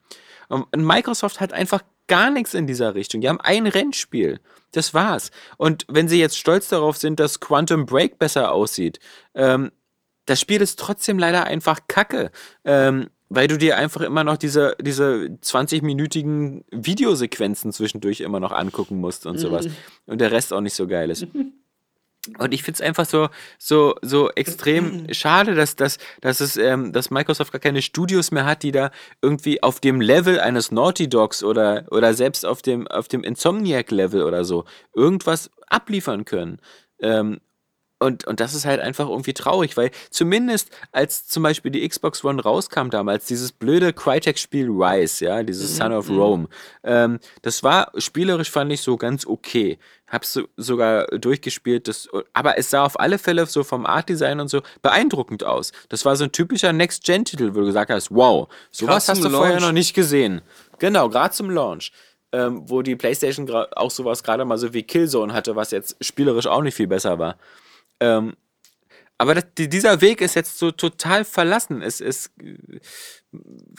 Und Microsoft hat einfach gar nichts in dieser Richtung. Die haben ein Rennspiel. Das war's. Und wenn sie jetzt stolz darauf sind, dass Quantum Break besser aussieht, ähm, das Spiel ist trotzdem leider einfach kacke. Ähm, weil du dir einfach immer noch diese, diese 20-minütigen Videosequenzen zwischendurch immer noch angucken musst und sowas. Mhm. Und der Rest auch nicht so geil ist. Und ich finde es einfach so, so, so extrem schade, dass, dass, dass, es, ähm, dass Microsoft gar keine Studios mehr hat, die da irgendwie auf dem Level eines Naughty Dogs oder, oder selbst auf dem, auf dem Insomniac-Level oder so irgendwas abliefern können. Ähm, und, und das ist halt einfach irgendwie traurig, weil zumindest als zum Beispiel die Xbox One rauskam damals, dieses blöde Crytek-Spiel Rise, ja, dieses mhm. Son of mhm. Rome, ähm, das war spielerisch fand ich so ganz okay. Hab's so, sogar durchgespielt, das, aber es sah auf alle Fälle so vom Art-Design und so beeindruckend aus. Das war so ein typischer Next-Gen-Titel, wo du gesagt hast, wow, sowas hast du Launch. vorher noch nicht gesehen. Genau, gerade zum Launch. Ähm, wo die PlayStation auch sowas gerade mal so wie Killzone hatte, was jetzt spielerisch auch nicht viel besser war. Ähm, aber das, dieser Weg ist jetzt so total verlassen. Es ist,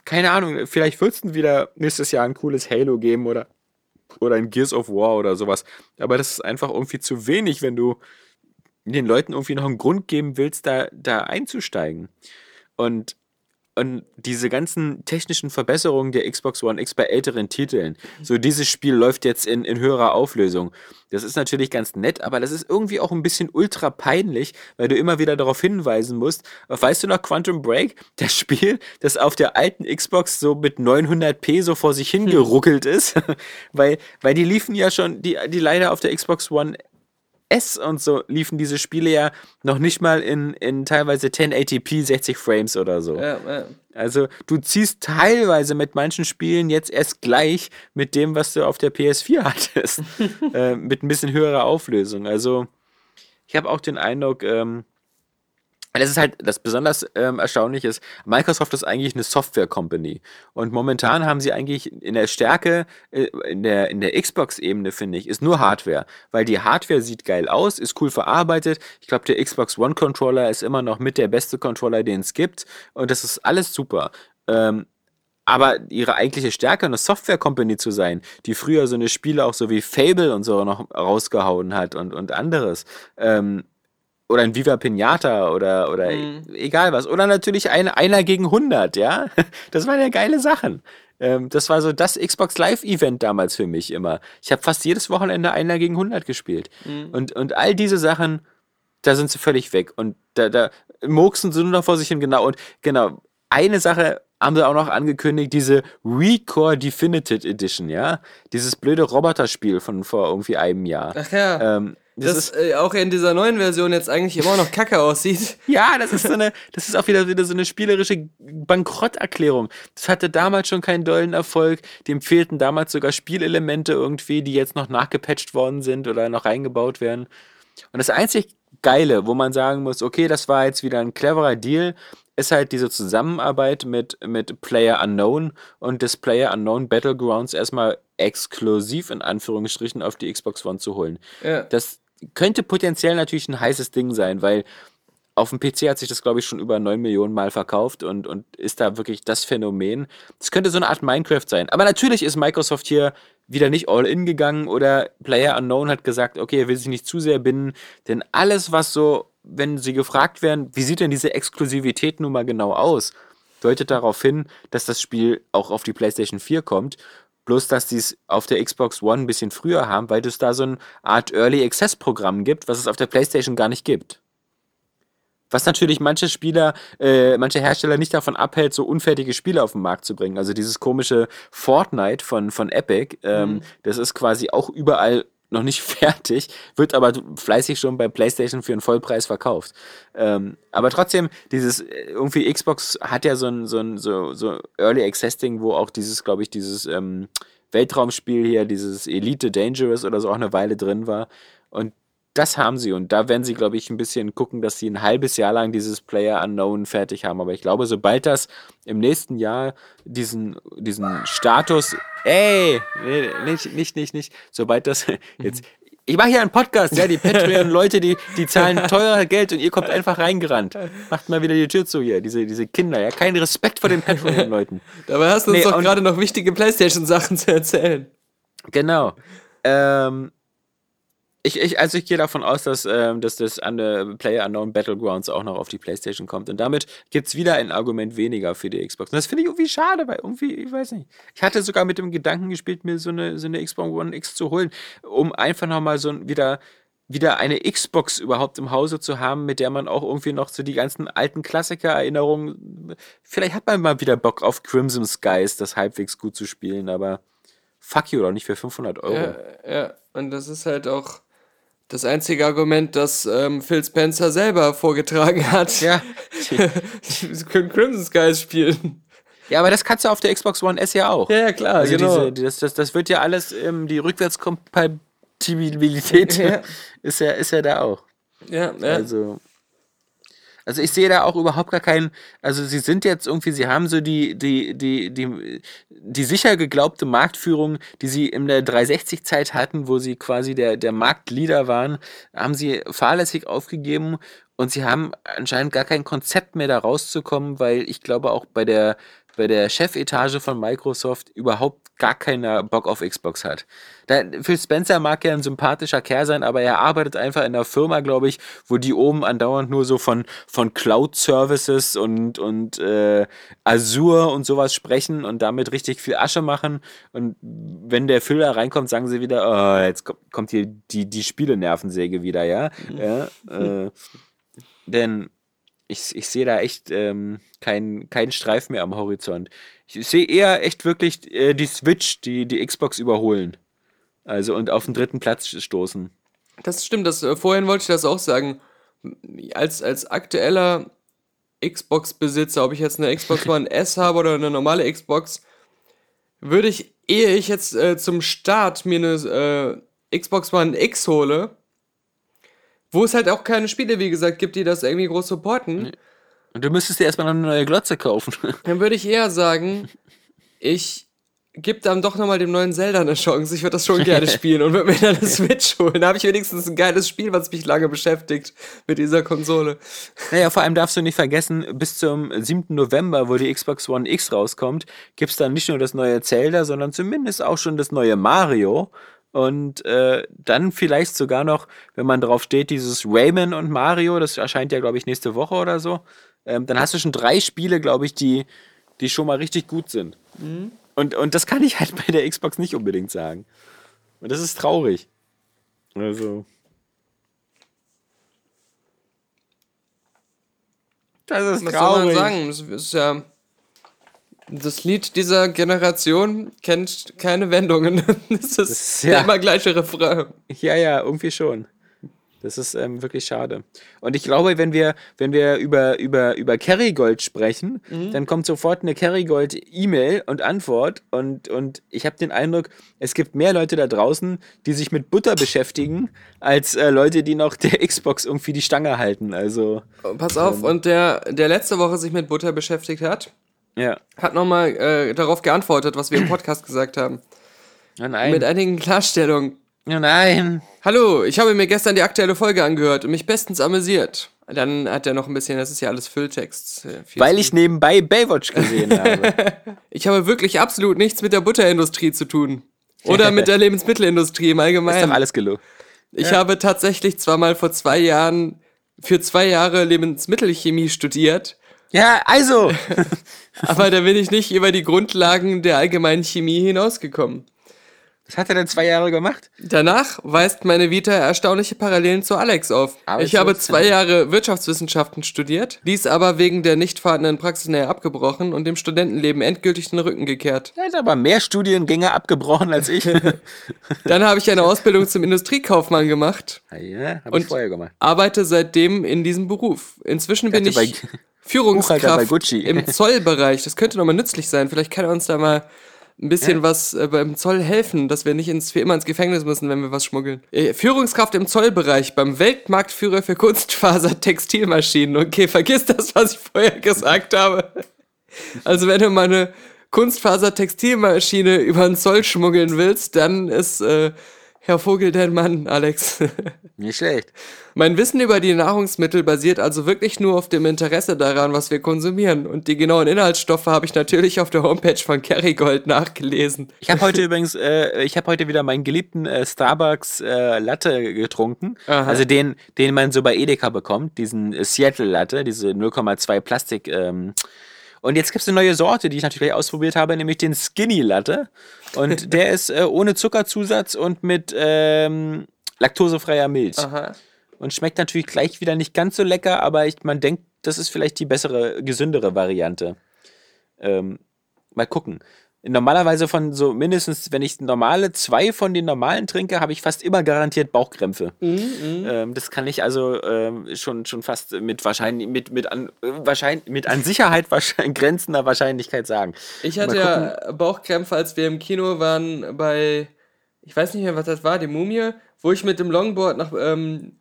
keine Ahnung, vielleicht wird es wieder nächstes Jahr ein cooles Halo geben oder, oder ein Gears of War oder sowas. Aber das ist einfach irgendwie zu wenig, wenn du den Leuten irgendwie noch einen Grund geben willst, da, da einzusteigen. Und und diese ganzen technischen Verbesserungen der Xbox One X bei älteren Titeln, so dieses Spiel läuft jetzt in, in höherer Auflösung. Das ist natürlich ganz nett, aber das ist irgendwie auch ein bisschen ultra peinlich, weil du immer wieder darauf hinweisen musst. Weißt du noch Quantum Break? Das Spiel, das auf der alten Xbox so mit 900p so vor sich hingeruckelt ist, weil, weil die liefen ja schon, die, die leider auf der Xbox One S und so liefen diese Spiele ja noch nicht mal in, in teilweise 1080p 60 Frames oder so. Ja, ja. Also du ziehst teilweise mit manchen Spielen jetzt erst gleich mit dem, was du auf der PS4 hattest. äh, mit ein bisschen höherer Auflösung. Also ich habe auch den Eindruck, ähm, das ist halt das besonders ähm, erstaunlich ist, Microsoft ist eigentlich eine Software-Company. Und momentan haben sie eigentlich in der Stärke, äh, in der, in der Xbox-Ebene, finde ich, ist nur Hardware. Weil die Hardware sieht geil aus, ist cool verarbeitet. Ich glaube, der Xbox One-Controller ist immer noch mit der beste Controller, den es gibt. Und das ist alles super. Ähm, aber ihre eigentliche Stärke, eine Software-Company zu sein, die früher so eine Spiele auch so wie Fable und so noch rausgehauen hat und, und anderes, ähm, oder ein Viva Pinata oder, oder mhm. egal was. Oder natürlich ein, einer gegen 100, ja. Das waren ja geile Sachen. Ähm, das war so das Xbox Live-Event damals für mich immer. Ich habe fast jedes Wochenende einer gegen 100 gespielt. Mhm. Und, und all diese Sachen, da sind sie völlig weg. Und da, da murksen sie nur noch vor sich hin. Genau. Und genau, eine Sache haben sie auch noch angekündigt, diese Recore Definitive Edition, ja. Dieses blöde Roboterspiel von vor irgendwie einem Jahr. Ach ja. Ähm, das, das äh, auch in dieser neuen Version jetzt eigentlich immer noch kacke aussieht. ja, das ist so eine, das ist auch wieder, wieder so eine spielerische Bankrotterklärung. Das hatte damals schon keinen dollen Erfolg. Dem fehlten damals sogar Spielelemente irgendwie, die jetzt noch nachgepatcht worden sind oder noch reingebaut werden. Und das einzig Geile, wo man sagen muss, okay, das war jetzt wieder ein cleverer Deal, ist halt diese Zusammenarbeit mit, mit Player Unknown und das Player Unknown Battlegrounds erstmal exklusiv in Anführungsstrichen auf die Xbox One zu holen. Ja. Das könnte potenziell natürlich ein heißes Ding sein, weil auf dem PC hat sich das, glaube ich, schon über 9 Millionen Mal verkauft und, und ist da wirklich das Phänomen. Das könnte so eine Art Minecraft sein. Aber natürlich ist Microsoft hier wieder nicht all in gegangen oder Player Unknown hat gesagt, okay, er will sich nicht zu sehr binden, denn alles, was so, wenn sie gefragt werden, wie sieht denn diese Exklusivität nun mal genau aus, deutet darauf hin, dass das Spiel auch auf die PlayStation 4 kommt Bloß, dass die es auf der Xbox One ein bisschen früher haben, weil es da so eine Art Early Access Programm gibt, was es auf der PlayStation gar nicht gibt. Was natürlich manche Spieler, äh, manche Hersteller nicht davon abhält, so unfertige Spiele auf den Markt zu bringen. Also dieses komische Fortnite von, von Epic, ähm, das ist quasi auch überall noch nicht fertig, wird aber fleißig schon bei PlayStation für einen Vollpreis verkauft. Ähm, aber trotzdem, dieses äh, irgendwie Xbox hat ja so ein, so ein so, so Early Access Ding, wo auch dieses, glaube ich, dieses ähm, Weltraumspiel hier, dieses Elite Dangerous oder so auch eine Weile drin war. Und das haben sie und da werden sie, glaube ich, ein bisschen gucken, dass sie ein halbes Jahr lang dieses Player Unknown fertig haben. Aber ich glaube, sobald das im nächsten Jahr diesen, diesen Status, ey, nee, nicht, nicht, nicht, nicht, sobald das jetzt, ich mache hier einen Podcast, ja, die Patreon-Leute, die, die zahlen teuer Geld und ihr kommt einfach reingerannt. Macht mal wieder die Tür zu hier, diese, diese Kinder, ja, kein Respekt vor den Patreon-Leuten. Dabei hast du uns Nee, doch gerade noch wichtige Playstation-Sachen zu erzählen. Genau. Ähm, ich, ich, also ich gehe davon aus, dass, ähm, dass das an Player Unknown Battlegrounds auch noch auf die Playstation kommt. Und damit gibt es wieder ein Argument weniger für die Xbox. Und das finde ich irgendwie schade, weil irgendwie, ich weiß nicht. Ich hatte sogar mit dem Gedanken gespielt, mir so eine, so eine Xbox One X zu holen, um einfach nochmal so wieder wieder eine Xbox überhaupt im Hause zu haben, mit der man auch irgendwie noch so die ganzen alten Klassiker-Erinnerungen. Vielleicht hat man mal wieder Bock auf Crimson Skies, das halbwegs gut zu spielen, aber fuck you, doch nicht für 500 Euro. Ja, ja, und das ist halt auch das einzige Argument, das ähm, Phil Spencer selber vorgetragen hat. Ja. Sie können Crimson Skies spielen. Ja, aber das kannst du auf der Xbox One S ja auch. Ja, ja, klar, Also genau. diese, das, das, das wird ja alles, ähm, die Rückwärtskompatibilität Ja. ist, ja, ist ja da auch. ja, ja. Also, also ich sehe da auch überhaupt gar keinen, also sie sind jetzt irgendwie, sie haben so die, die, die, die, die sicher geglaubte Marktführung, die sie in der 360-Zeit hatten, wo sie quasi der, der Marktleader waren, haben sie fahrlässig aufgegeben und sie haben anscheinend gar kein Konzept mehr da rauszukommen, weil ich glaube auch bei der, bei der Chefetage von Microsoft überhaupt gar keiner Bock auf Xbox hat. Da, Phil Spencer mag ja ein sympathischer Kerl sein, aber er arbeitet einfach in einer Firma, glaube ich, wo die oben andauernd nur so von, von Cloud-Services und, und äh, Azure und sowas sprechen und damit richtig viel Asche machen. Und wenn der Phil da reinkommt, sagen sie wieder, oh, jetzt kommt, hier die, die Spielenervensäge wieder, ja. ja äh, denn ich, ich sehe da echt ähm, keinen kein Streif mehr am Horizont. Ich sehe eher echt wirklich äh, die Switch, die, die Xbox überholen. Also und auf den dritten Platz stoßen. Das stimmt, das, äh, vorhin wollte ich das auch sagen. Als, als aktueller Xbox-Besitzer, ob ich jetzt eine Xbox One S habe oder eine normale Xbox, würde ich, ehe ich jetzt äh, zum Start mir eine äh, Xbox One X hole, wo es halt auch keine Spiele, wie gesagt, gibt, die das irgendwie groß supporten, Und du müsstest dir erstmal eine neue Glotze kaufen. dann würde ich eher sagen, ich gebe dann doch nochmal dem neuen Zelda eine Chance. Ich würde das schon gerne spielen und würde mir dann eine Switch holen. Da habe ich wenigstens ein geiles Spiel, was mich lange beschäftigt mit dieser Konsole. naja, vor allem darfst du nicht vergessen, bis zum 7. November, wo die Xbox One X rauskommt, gibt es dann nicht nur das neue Zelda, sondern zumindest auch schon das neue Mario. Und äh, dann vielleicht sogar noch, wenn man drauf steht, dieses Rayman und Mario, das erscheint ja, glaube ich, nächste Woche oder so. Ähm, dann hast du schon drei Spiele, glaube ich, die, die schon mal richtig gut sind. Und, und das kann ich halt bei der Xbox nicht unbedingt sagen. Und das ist traurig. Also. Das ist Was traurig. soll man sagen? Es ist ja. Das Lied dieser Generation kennt keine Wendungen. Es ist, ist- der ja. immer gleiche Refrain. Ja, ja, irgendwie schon. Das ist ähm, wirklich schade. Und ich glaube, wenn wir, wenn wir über, über, über Kerrygold sprechen, dann kommt sofort eine Kerrygold-E-Mail und Antwort. Und, und ich habe den Eindruck, es gibt mehr Leute da draußen, die sich mit Butter beschäftigen, als äh, Leute, die noch der Xbox irgendwie die Stange halten. Also, Pass auf, und der, der letzte Woche sich mit Butter beschäftigt hat, ja. hat nochmal äh, darauf geantwortet, was wir im Podcast gesagt haben. Oh nein. Mit einigen Klarstellungen. oh nein. Hallo, ich habe mir gestern die aktuelle Folge angehört und mich bestens amüsiert. Dann hat er noch ein bisschen, das ist ja alles Fülltext. äh, Weil ich nebenbei Baywatch gesehen habe. Ich habe wirklich absolut nichts mit der Butterindustrie zu tun. Oder mit der Lebensmittelindustrie im Ist Allgemeinen. doch alles gelungen. Ich habe tatsächlich zwar mal vor zwei Jahren für zwei Jahre Lebensmittelchemie studiert, Ja, also. aber da bin ich nicht über die Grundlagen der allgemeinen Chemie hinausgekommen. Was hat er denn zwei Jahre gemacht? Danach weist meine Vita erstaunliche Parallelen zu Alex auf. Aber ich habe zwei Jahre Wirtschaftswissenschaften studiert, dies aber wegen der nicht vorhandenen Praxisnähe abgebrochen und dem Studentenleben endgültig den Rücken gekehrt. Er hat aber mehr Studiengänge abgebrochen als ich. Dann habe ich eine Ausbildung zum Industriekaufmann gemacht ja, habe Und- ich vorher gemacht. arbeite seitdem in diesem Beruf. Inzwischen bin ich Buchhalter bei Führungskraft im Zollbereich. Das könnte nochmal nützlich sein. Vielleicht kann er uns da mal ein bisschen was äh, beim Zoll helfen, dass wir nicht ins, für immer ins Gefängnis müssen, wenn wir was schmuggeln. Äh, Führungskraft im Zollbereich beim Weltmarktführer für Kunstfaser-Textilmaschinen. Okay, vergiss das, was ich vorher gesagt habe. Also wenn du mal eine Kunstfaser-Textilmaschine über den Zoll schmuggeln willst, dann ist äh, Herr Vogel dein Mann, Alex. Nicht schlecht. Mein Wissen über die Nahrungsmittel basiert also wirklich nur auf dem Interesse daran, was wir konsumieren. Und die genauen Inhaltsstoffe habe ich natürlich auf der Homepage von Kerrygold nachgelesen. Ich habe heute übrigens, äh, ich habe heute wieder meinen geliebten äh, Starbucks äh, Latte getrunken. Aha. Also den, den man so bei Edeka bekommt, diesen Seattle Latte, diese 0,2 Plastik. Ähm. Und jetzt gibt es eine neue Sorte, die ich natürlich ausprobiert habe, nämlich den Skinny Latte. Und der ist äh, ohne Zuckerzusatz und mit ähm, laktosefreier Milch. Aha. Und schmeckt natürlich gleich wieder nicht ganz so lecker, aber ich, man denkt, das ist vielleicht die bessere, gesündere Variante. Ähm, mal gucken. Normalerweise von so mindestens, wenn ich normale zwei von den normalen trinke, habe ich fast immer garantiert Bauchkrämpfe. Ähm, das kann ich also ähm, schon, schon fast mit wahrscheinlich mit, mit an wahrscheinlich mit an Sicherheit wahrscheinlich, grenzender Wahrscheinlichkeit sagen. Ich hatte ja Bauchkrämpfe, als wir im Kino waren bei, ich weiß nicht mehr, was das war, die Mumie, wo ich mit dem Longboard nach ähm,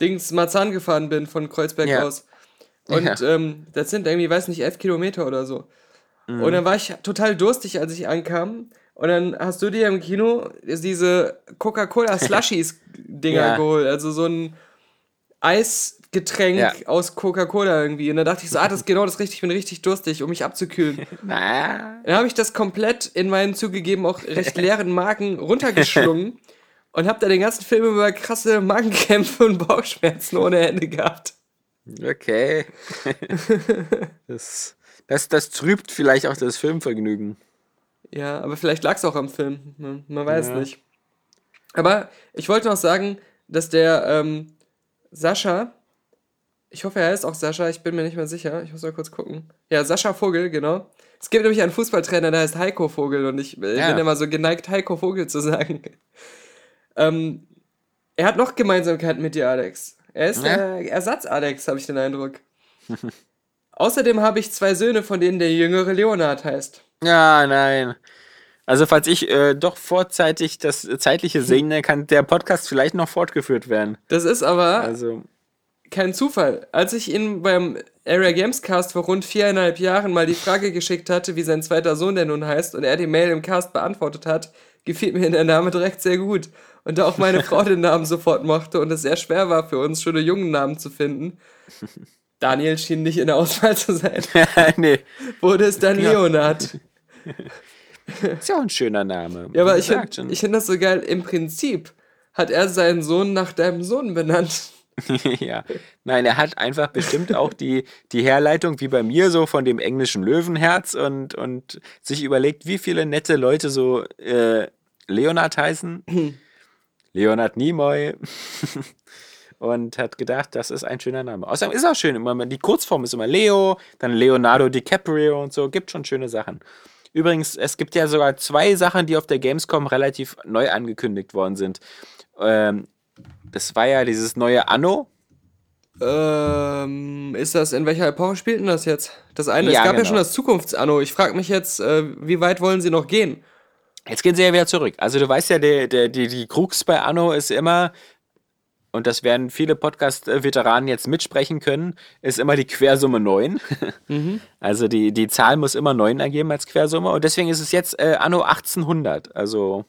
Dings Marzahn gefahren bin, von Kreuzberg Ja. aus. Und Ja. ähm, das sind irgendwie, weiß nicht, elf Kilometer oder so. Mhm. Und dann war ich total durstig, als ich ankam. Und dann hast du dir im Kino diese Coca-Cola Slushies-Dinger Ja. geholt. Also so ein Eisgetränk Ja. aus Coca-Cola irgendwie. Und dann dachte ich so, ah, das ist genau das richtig, ich bin richtig durstig, um mich abzukühlen. Dann habe ich das komplett in meinen zugegeben auch recht leeren Magen runtergeschlungen und habe da den ganzen Film über krasse Magenkrämpfe und Bauchschmerzen ohne Ende gehabt. okay. das, das, das trübt vielleicht auch das Filmvergnügen. Ja, aber vielleicht lag es auch am Film. Man, man weiß Ja. nicht. Aber ich wollte noch sagen, dass der ähm, Sascha, ich hoffe, er heißt auch Sascha, ich bin mir nicht mehr sicher, ich muss mal kurz gucken. Ja, Sascha Vogel, genau. Es gibt nämlich einen Fußballtrainer, der heißt Heiko Vogel und ich äh, Ja. bin immer so geneigt, Heiko Vogel zu sagen. ähm, er hat noch Gemeinsamkeiten mit dir, Alex. Er ist Ja? der Ersatz-Alex, habe ich den Eindruck. Außerdem habe ich zwei Söhne, von denen der jüngere Leonard heißt. Ja, nein. Also falls ich äh, doch vorzeitig das zeitliche segne, kann der Podcast vielleicht noch fortgeführt werden. Das ist aber Also, kein Zufall. Als ich ihm beim Area Games Cast vor rund viereinhalb Jahren mal die Frage geschickt hatte, wie sein zweiter Sohn denn nun heißt, und er die Mail im Cast beantwortet hat, gefiel mir der Name direkt sehr gut. Und da auch meine Frau den Namen sofort mochte und es sehr schwer war für uns, schöne jungen Namen zu finden, Daniel schien nicht in der Auswahl zu sein, nee, wurde es dann Leonard. ist ja auch ein schöner Name. Ja, aber ich finde ich find das so geil. Im Prinzip hat er seinen Sohn nach deinem Sohn benannt. ja. Nein, er hat einfach bestimmt auch die, die Herleitung, wie bei mir, so von dem englischen Löwenherz und, und sich überlegt, wie viele nette Leute so äh, Leonard heißen. Leonard Nimoy. Und hat gedacht, das ist ein schöner Name. Außerdem ist auch schön. Immer, die Kurzform ist immer Leo, dann Leonardo DiCaprio und so. Gibt schon schöne Sachen. Übrigens, es gibt ja sogar zwei Sachen, die auf der Gamescom relativ neu angekündigt worden sind. Ähm, das war ja dieses neue Anno. Ähm, ist das, in welcher Epoche spielt denn das jetzt? Das eine, Ja, es gab ja genau. schon das Zukunftsanno. Ich frage mich jetzt, äh, wie weit wollen sie noch gehen? Jetzt gehen sie ja wieder zurück. Also du weißt ja, der, der, die, die Krux bei Anno ist immer, und das werden viele Podcast-Veteranen jetzt mitsprechen können, ist immer die Quersumme 9. Also die, die Zahl muss immer 9 ergeben als Quersumme. Und deswegen ist es jetzt äh, Anno 1800. Also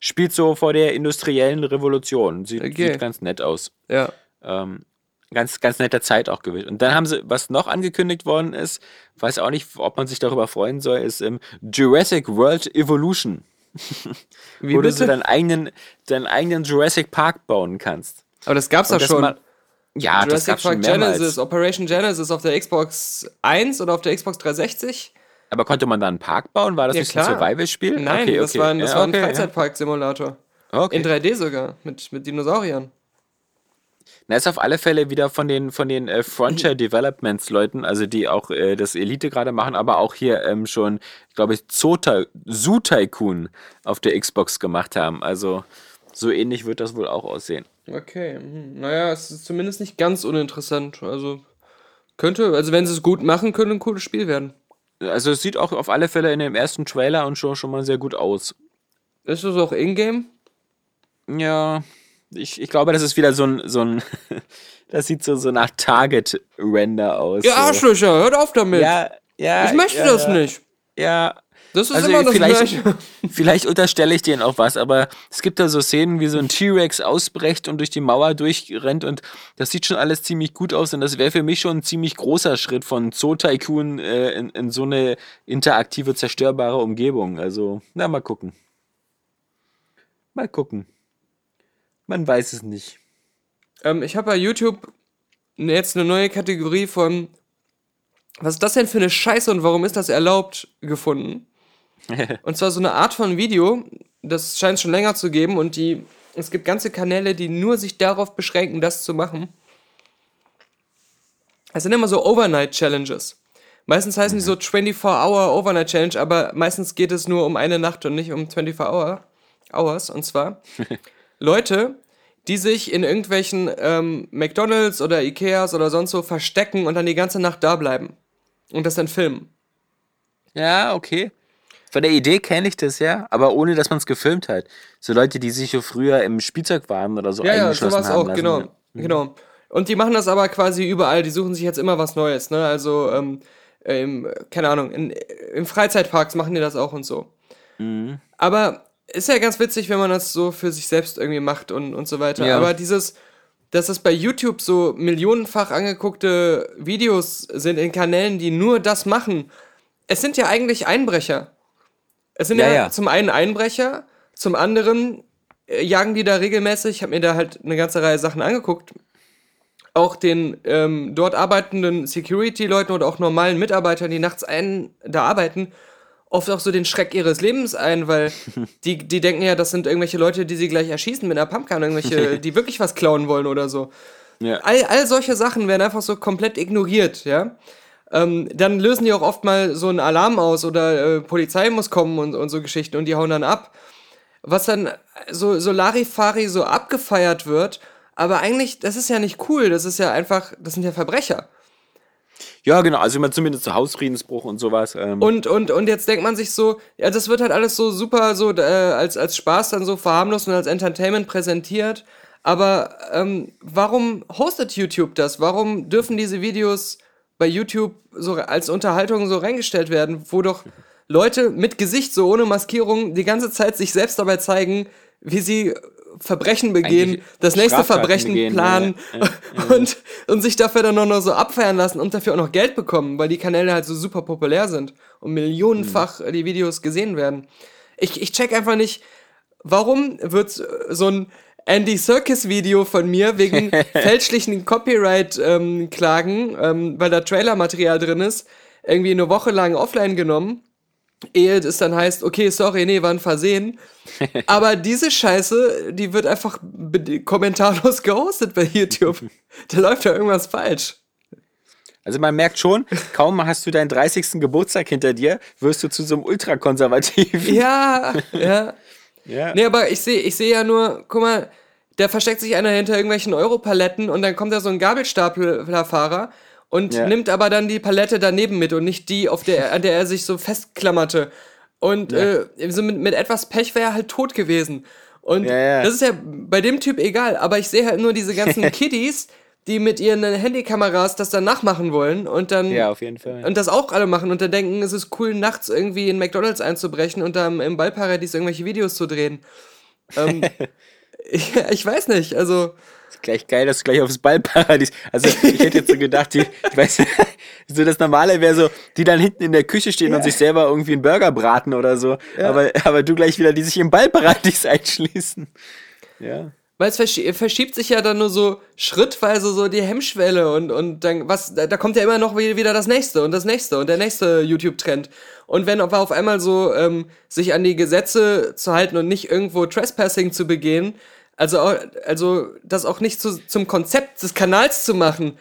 spielt so vor der industriellen Revolution. Sieht, Okay. sieht ganz nett aus. Ja. Ähm, ganz, ganz netter Zeit auch gewesen. Und dann haben sie, was noch angekündigt worden ist, weiß auch nicht, ob man sich darüber freuen soll, ist ähm, Jurassic World Evolution. Wie wo du bitte? so deinen eigenen, deinen eigenen Jurassic Park bauen kannst. Aber das gab's doch das schon. mal- Ja, das Jurassic schon Park mehrmals. Genesis, Operation Genesis auf der Xbox 1 oder auf der Xbox 360. Aber konnte man da einen Park bauen? War das Ja, nicht ein klar. Survival-Spiel? Nein, Okay, das okay. war ein, das Ja, war ein okay, ja. Freizeitpark-Simulator. Okay. In 3D sogar, mit, mit Dinosauriern. Na, ist auf alle Fälle wieder von den, von den äh, Frontier Developments Leuten, also die auch äh, das Elite gerade machen, aber auch hier ähm, schon, glaube ich, Zota, Zoo Tycoon auf der Xbox gemacht haben. Also so ähnlich wird das wohl auch aussehen. Okay, hm. naja, es ist zumindest nicht ganz uninteressant. Also könnte, also wenn sie es gut machen, könnte ein cooles Spiel werden. Also es sieht auch auf alle Fälle in dem ersten Trailer und schon, schon mal sehr gut aus. Ist das auch Ingame? Ja, ich, ich glaube, das ist wieder so ein, so ein das sieht so, so nach Target-Render aus. Ihr so. Arschlöcher, hört auf damit. Ja, ja. ich möchte ja, das nicht. Ja, Das ist Also immer das vielleicht, Gleiche. vielleicht unterstelle ich denen auch was, aber es gibt da so Szenen, wie so ein T-Rex ausbrecht und durch die Mauer durchrennt und das sieht schon alles ziemlich gut aus und das wäre für mich schon ein ziemlich großer Schritt von Zoo Tycoon äh, in, in so eine interaktive, zerstörbare Umgebung. Also, na, mal gucken. Mal gucken. Man weiß es nicht. Ähm, ich habe bei YouTube ne- jetzt eine neue Kategorie von Was ist das denn für eine Scheiße und warum ist das erlaubt gefunden? und zwar so eine Art von Video, das scheint es schon länger zu geben und die es gibt ganze Kanäle, die nur sich darauf beschränken, das zu machen. Es sind immer so Overnight Challenges. Meistens heißen die so 24-Hour Overnight Challenge, aber meistens geht es nur um eine Nacht und nicht um 24 Hour, Hours. Und zwar Leute, die sich in irgendwelchen ähm, McDonalds oder Ikeas oder sonst so verstecken und dann die ganze Nacht da bleiben. Und das dann filmen. Ja, okay. Von der Idee kenne ich das ja, aber ohne dass man es gefilmt hat. So Leute, die sich so früher im Spielzeugwagen oder so Ja, ja, eingeschlossen sowas haben auch, lassen. genau. ja. Genau. Und die machen das aber quasi überall. Die suchen sich jetzt immer was Neues, ne? Also, ähm, ähm, keine Ahnung, in, im Freizeitparks machen die das auch und so. Mhm. Aber ist ja ganz witzig, wenn man das so für sich selbst irgendwie macht und, und so weiter. Ja. Aber dieses, dass es bei YouTube so millionenfach angeguckte Videos sind in Kanälen, die nur das machen. Es sind ja eigentlich Einbrecher. Es sind ja, Ja, ja. zum einen Einbrecher, zum anderen äh, jagen die da regelmäßig. Ich habe mir da halt eine ganze Reihe Sachen angeguckt. Auch den ähm, dort arbeitenden Security-Leuten oder auch normalen Mitarbeitern, die nachts ein, da arbeiten, oft auch so den Schreck ihres Lebens ein, weil die, die denken ja, das sind irgendwelche Leute, die sie gleich erschießen mit einer Pumpgun, irgendwelche, die wirklich was klauen wollen oder so. Ja. All, all solche Sachen werden einfach so komplett ignoriert, ja. Ähm, dann lösen die auch oft mal so einen Alarm aus oder äh, Polizei muss kommen und, und so Geschichten und die hauen dann ab. Was dann so, so Larifari so abgefeiert wird, aber eigentlich, das ist ja nicht cool, das ist ja einfach, das sind ja Verbrecher. Ja, genau. Also immer zumindest so Hausfriedensbruch und sowas. Ähm, Und, und, und jetzt denkt man sich so, ja, das wird halt alles so super so äh, als, als Spaß dann so verharmlost und als Entertainment präsentiert. Aber ähm, warum hostet YouTube das? Warum dürfen diese Videos bei YouTube so als Unterhaltung so reingestellt werden, wo doch Leute mit Gesicht so ohne Maskierung die ganze Zeit sich selbst dabei zeigen, wie sie Verbrechen begehen, Eigentlich das nächste Verbrechen begehen, planen ja, Und, und sich dafür dann noch so abfeiern lassen und dafür auch noch Geld bekommen, weil die Kanäle halt so super populär sind und millionenfach Hm. die Videos gesehen werden. Ich, ich check einfach nicht, warum wird so ein Andy Serkis Video von mir wegen fälschlichen Copyright-Klagen, ähm, weil da Trailermaterial drin ist, irgendwie eine Woche lang offline genommen, ehe es dann heißt, okay, sorry, nee, war ein Versehen. Aber diese Scheiße, die wird einfach kommentarlos gehostet bei YouTube. da läuft ja irgendwas falsch. also man merkt schon, kaum hast du deinen 30. Geburtstag hinter dir, wirst du zu so einem ultrakonservativen. Ja, ja. Ja. Nee, aber ich sehe ich seh ja nur, guck mal, da versteckt sich einer hinter irgendwelchen Europaletten und dann kommt da so ein Gabelstaplerfahrer und Ja. nimmt aber dann die Palette daneben mit und nicht die, auf der, an der er sich so festklammerte. Und äh, so mit, mit etwas Pech wäre er halt tot gewesen. Und Ja, ja. das ist ja bei dem Typ egal, aber ich sehe halt nur diese ganzen Kiddies, die mit ihren Handykameras das dann nachmachen wollen und dann ja, auf jeden Fall. und das auch alle machen und dann denken, es ist cool, nachts irgendwie in McDonalds einzubrechen und dann im Ballparadies irgendwelche Videos zu drehen. Ähm, ich, ich weiß nicht, also Gleich geil, dass du gleich aufs Ballparadies. Also ich hätte jetzt so gedacht, die, ich weiß, so das Normale wäre so, die dann hinten in der Küche stehen und sich selber irgendwie einen Burger braten oder so. Aber, aber du gleich wieder, die sich im Ballparadies einschließen. Ja. Weil es verschie verschiebt sich ja dann nur so schrittweise so die Hemmschwelle und, und dann, was, da, da kommt ja immer noch wi- wieder das nächste und das nächste und der nächste YouTube-Trend. Und wenn aber auf einmal so ähm, sich an die Gesetze zu halten und nicht irgendwo Trespassing zu begehen, also, also das auch nicht zu, zum Konzept des Kanals zu machen,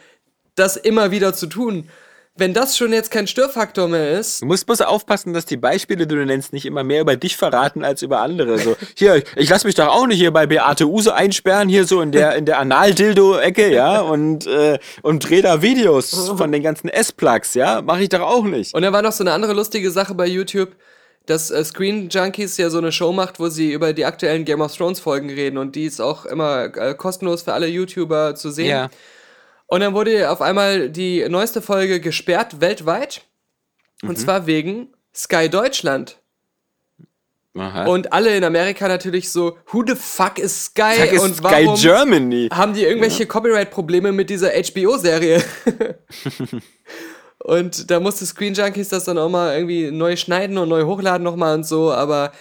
das immer wieder zu tun. Wenn das schon jetzt kein Störfaktor mehr ist, Du musst bloß aufpassen, dass die Beispiele, die du nennst, nicht immer mehr über dich verraten als über andere. So, hier, ich lass mich doch auch nicht hier bei Beate Use einsperren, hier so in der, in der Anal-Dildo-Ecke, ja, und, äh, und dreh da Videos von den ganzen S-Plugs, ja, mach ich doch auch nicht. Und dann war noch so eine andere lustige Sache bei YouTube, dass äh, Screen Junkies ja so eine Show macht, wo sie über die aktuellen Game of Thrones Folgen reden und die ist auch immer äh, kostenlos für alle YouTuber zu sehen. Ja. Und dann wurde auf einmal die neueste Folge gesperrt weltweit Mhm. und zwar wegen Sky Deutschland. Aha. Und alle in Amerika natürlich so, who the fuck is Sky Sag es und Sky warum Germany. haben die irgendwelche Copyright-Probleme mit dieser HBO-Serie? und da musste Screen Junkies das dann auch mal irgendwie neu schneiden und neu hochladen nochmal und so, aber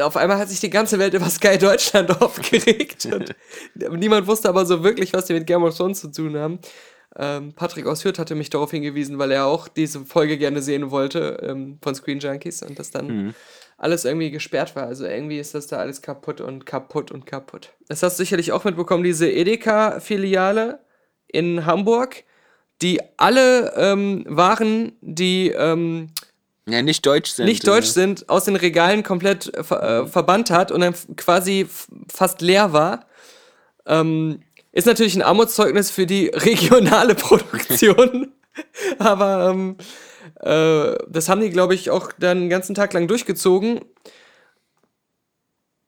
auf einmal hat sich die ganze Welt über Sky Deutschland aufgeregt und niemand wusste aber so wirklich, was die mit Game of Thrones zu tun haben. Ähm, Patrick aus Hürth hatte mich darauf hingewiesen, weil er auch diese Folge gerne sehen wollte ähm, von Screen Junkies und das dann alles irgendwie gesperrt war. Also irgendwie ist das da alles kaputt und kaputt und kaputt. Das hast du sicherlich auch mitbekommen, diese Edeka-Filiale in Hamburg, die alle ähm, Waren, die ähm, Ja, nicht deutsch sind. nicht deutsch sind, aus den Regalen komplett äh, äh, verbannt hat und dann quasi fast leer war. Ähm, ist natürlich ein Armutszeugnis für die regionale Produktion. Aber ähm, äh, das haben die, glaube ich, auch dann den ganzen Tag lang durchgezogen.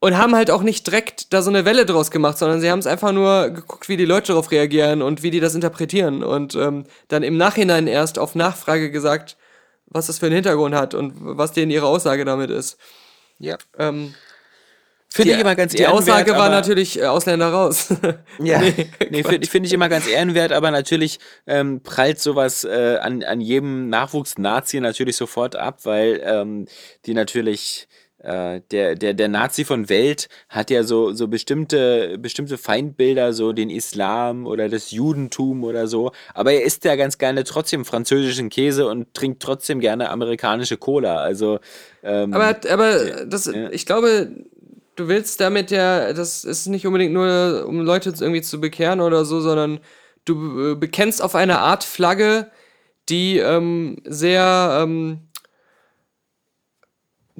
Und haben halt auch nicht direkt da so eine Welle draus gemacht, sondern sie haben es einfach nur geguckt, wie die Leute darauf reagieren und wie die das interpretieren. Und ähm, dann im Nachhinein erst auf Nachfrage gesagt, was das für einen Hintergrund hat und was denen ihre Aussage damit ist. Ja. Ähm, Finde die, ich immer ganz die ehrenwert, Aussage war natürlich äh, Ausländer raus. Ja, Nee, nee, finde find ich immer ganz ehrenwert, aber natürlich ähm, prallt sowas äh, an, an jedem Nachwuchs-Nazi natürlich sofort ab, weil ähm, die natürlich, der, der, der Nazi von Welt hat ja so, so bestimmte, bestimmte Feindbilder, so den Islam oder das Judentum oder so, aber er isst ja ganz gerne trotzdem französischen Käse und trinkt trotzdem gerne amerikanische Cola, also ähm, aber aber das, ich glaube, du willst damit ja, das ist nicht unbedingt nur, um Leute irgendwie zu bekehren oder so, sondern du äh, bekennst auf eine Art Flagge, die ähm, sehr, ähm,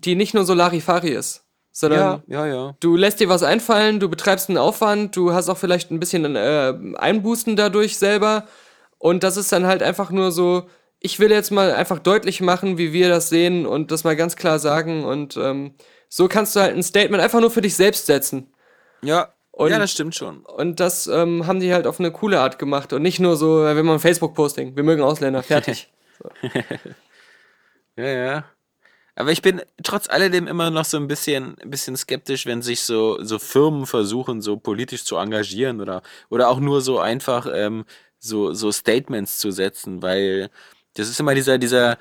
die nicht nur so Larifari ist, sondern ja, ja, ja. du lässt dir was einfallen, du betreibst einen Aufwand, du hast auch vielleicht ein bisschen äh, Einbußen dadurch selber. Und das ist dann halt einfach nur so, ich will jetzt mal einfach deutlich machen, wie wir das sehen und das mal ganz klar sagen. Und ähm, so kannst du halt ein Statement einfach nur für dich selbst setzen. Ja, Und- ja, das stimmt schon. Und das ähm, haben die halt auf eine coole Art gemacht und nicht nur so, äh, wenn man Facebook-Posting, wir mögen Ausländer, fertig. Ja, ja. Aber ich bin trotz alledem immer noch so ein bisschen, ein bisschen skeptisch, wenn sich so, so Firmen versuchen, so politisch zu engagieren oder, oder auch nur so einfach ähm, so, so Statements zu setzen, weil das ist immer dieser, dieser,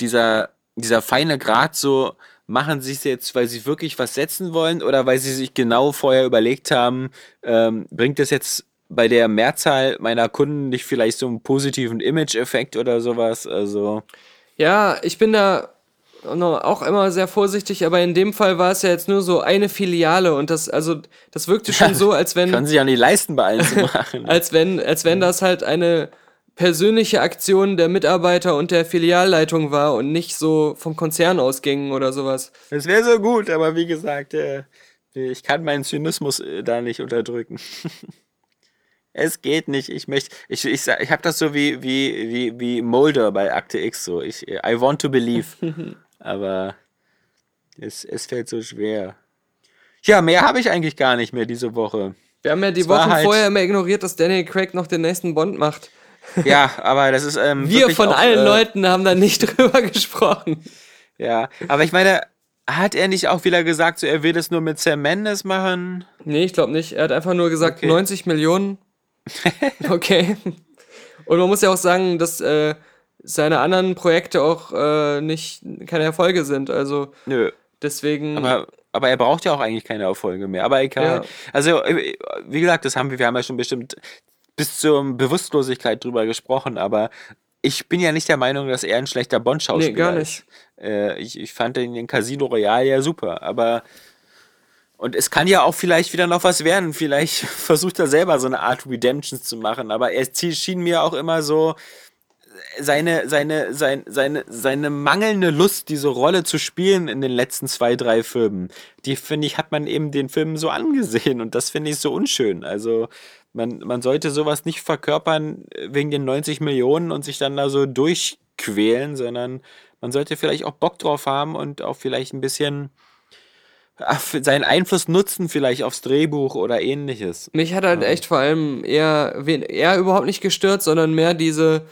dieser, dieser feine Grad so, machen sie es jetzt, weil sie wirklich was setzen wollen oder weil sie sich genau vorher überlegt haben, ähm, bringt das jetzt bei der Mehrzahl meiner Kunden nicht vielleicht so einen positiven Image-Effekt oder sowas? Also. Ja, ich bin da auch immer sehr vorsichtig, aber in dem Fall war es ja jetzt nur so eine Filiale und das, also, das wirkte schon so, als wenn. Können sich ja nicht leisten, bei allen zu machen. als wenn, als wenn das halt eine persönliche Aktion der Mitarbeiter und der Filialleitung war und nicht so vom Konzern ausging oder sowas. Das wäre so gut, aber wie gesagt, äh, ich kann meinen Zynismus äh, da nicht unterdrücken. es geht nicht. Ich möchte, ich, ich, ich habe das so wie, wie, wie, wie Mulder bei Akte X so. Ich, I want to believe. Aber es, es fällt so schwer. Ja, mehr habe ich eigentlich gar nicht mehr diese Woche. Wir haben ja die Es Wochen halt- vorher immer ignoriert, dass Daniel Craig noch den nächsten Bond macht. Ja, aber das ist ähm, Wir von auch, allen äh, Leuten haben da nicht drüber gesprochen. Ja, aber ich meine, hat er nicht auch wieder gesagt, so er will das nur mit Sam Mendes machen? Nee, ich glaube nicht. Er hat einfach nur gesagt, Okay. 90 Millionen. Okay. Und man muss ja auch sagen, dass äh, seine anderen Projekte auch äh, nicht keine Erfolge sind. Also Nö. deswegen. Aber aber er braucht ja auch eigentlich keine Erfolge mehr. Aber egal. Ja. Also, wie gesagt, das haben wir, wir haben ja schon bestimmt bis zur Bewusstlosigkeit drüber gesprochen, aber ich bin ja nicht der Meinung, dass er ein schlechter Bond-Schauspieler Nee, gar nicht. ist. Äh, ich, ich fand den in Casino Royale ja super, aber und es kann ja auch vielleicht wieder noch was werden. Vielleicht versucht er selber so eine Art Redemptions zu machen, aber er schien mir auch immer so seine, seine, sein, seine, seine mangelnde Lust, diese Rolle zu spielen in den letzten zwei, drei Filmen, die finde ich, hat man eben den Filmen so angesehen und das finde ich so unschön. Also man, man sollte sowas nicht verkörpern wegen den 90 Millionen und sich dann da so durchquälen, sondern man sollte vielleicht auch Bock drauf haben und auch vielleicht ein bisschen für seinen Einfluss nutzen, vielleicht aufs Drehbuch oder ähnliches. Mich hat halt echt vor allem eher, eher überhaupt nicht gestört, sondern mehr diese,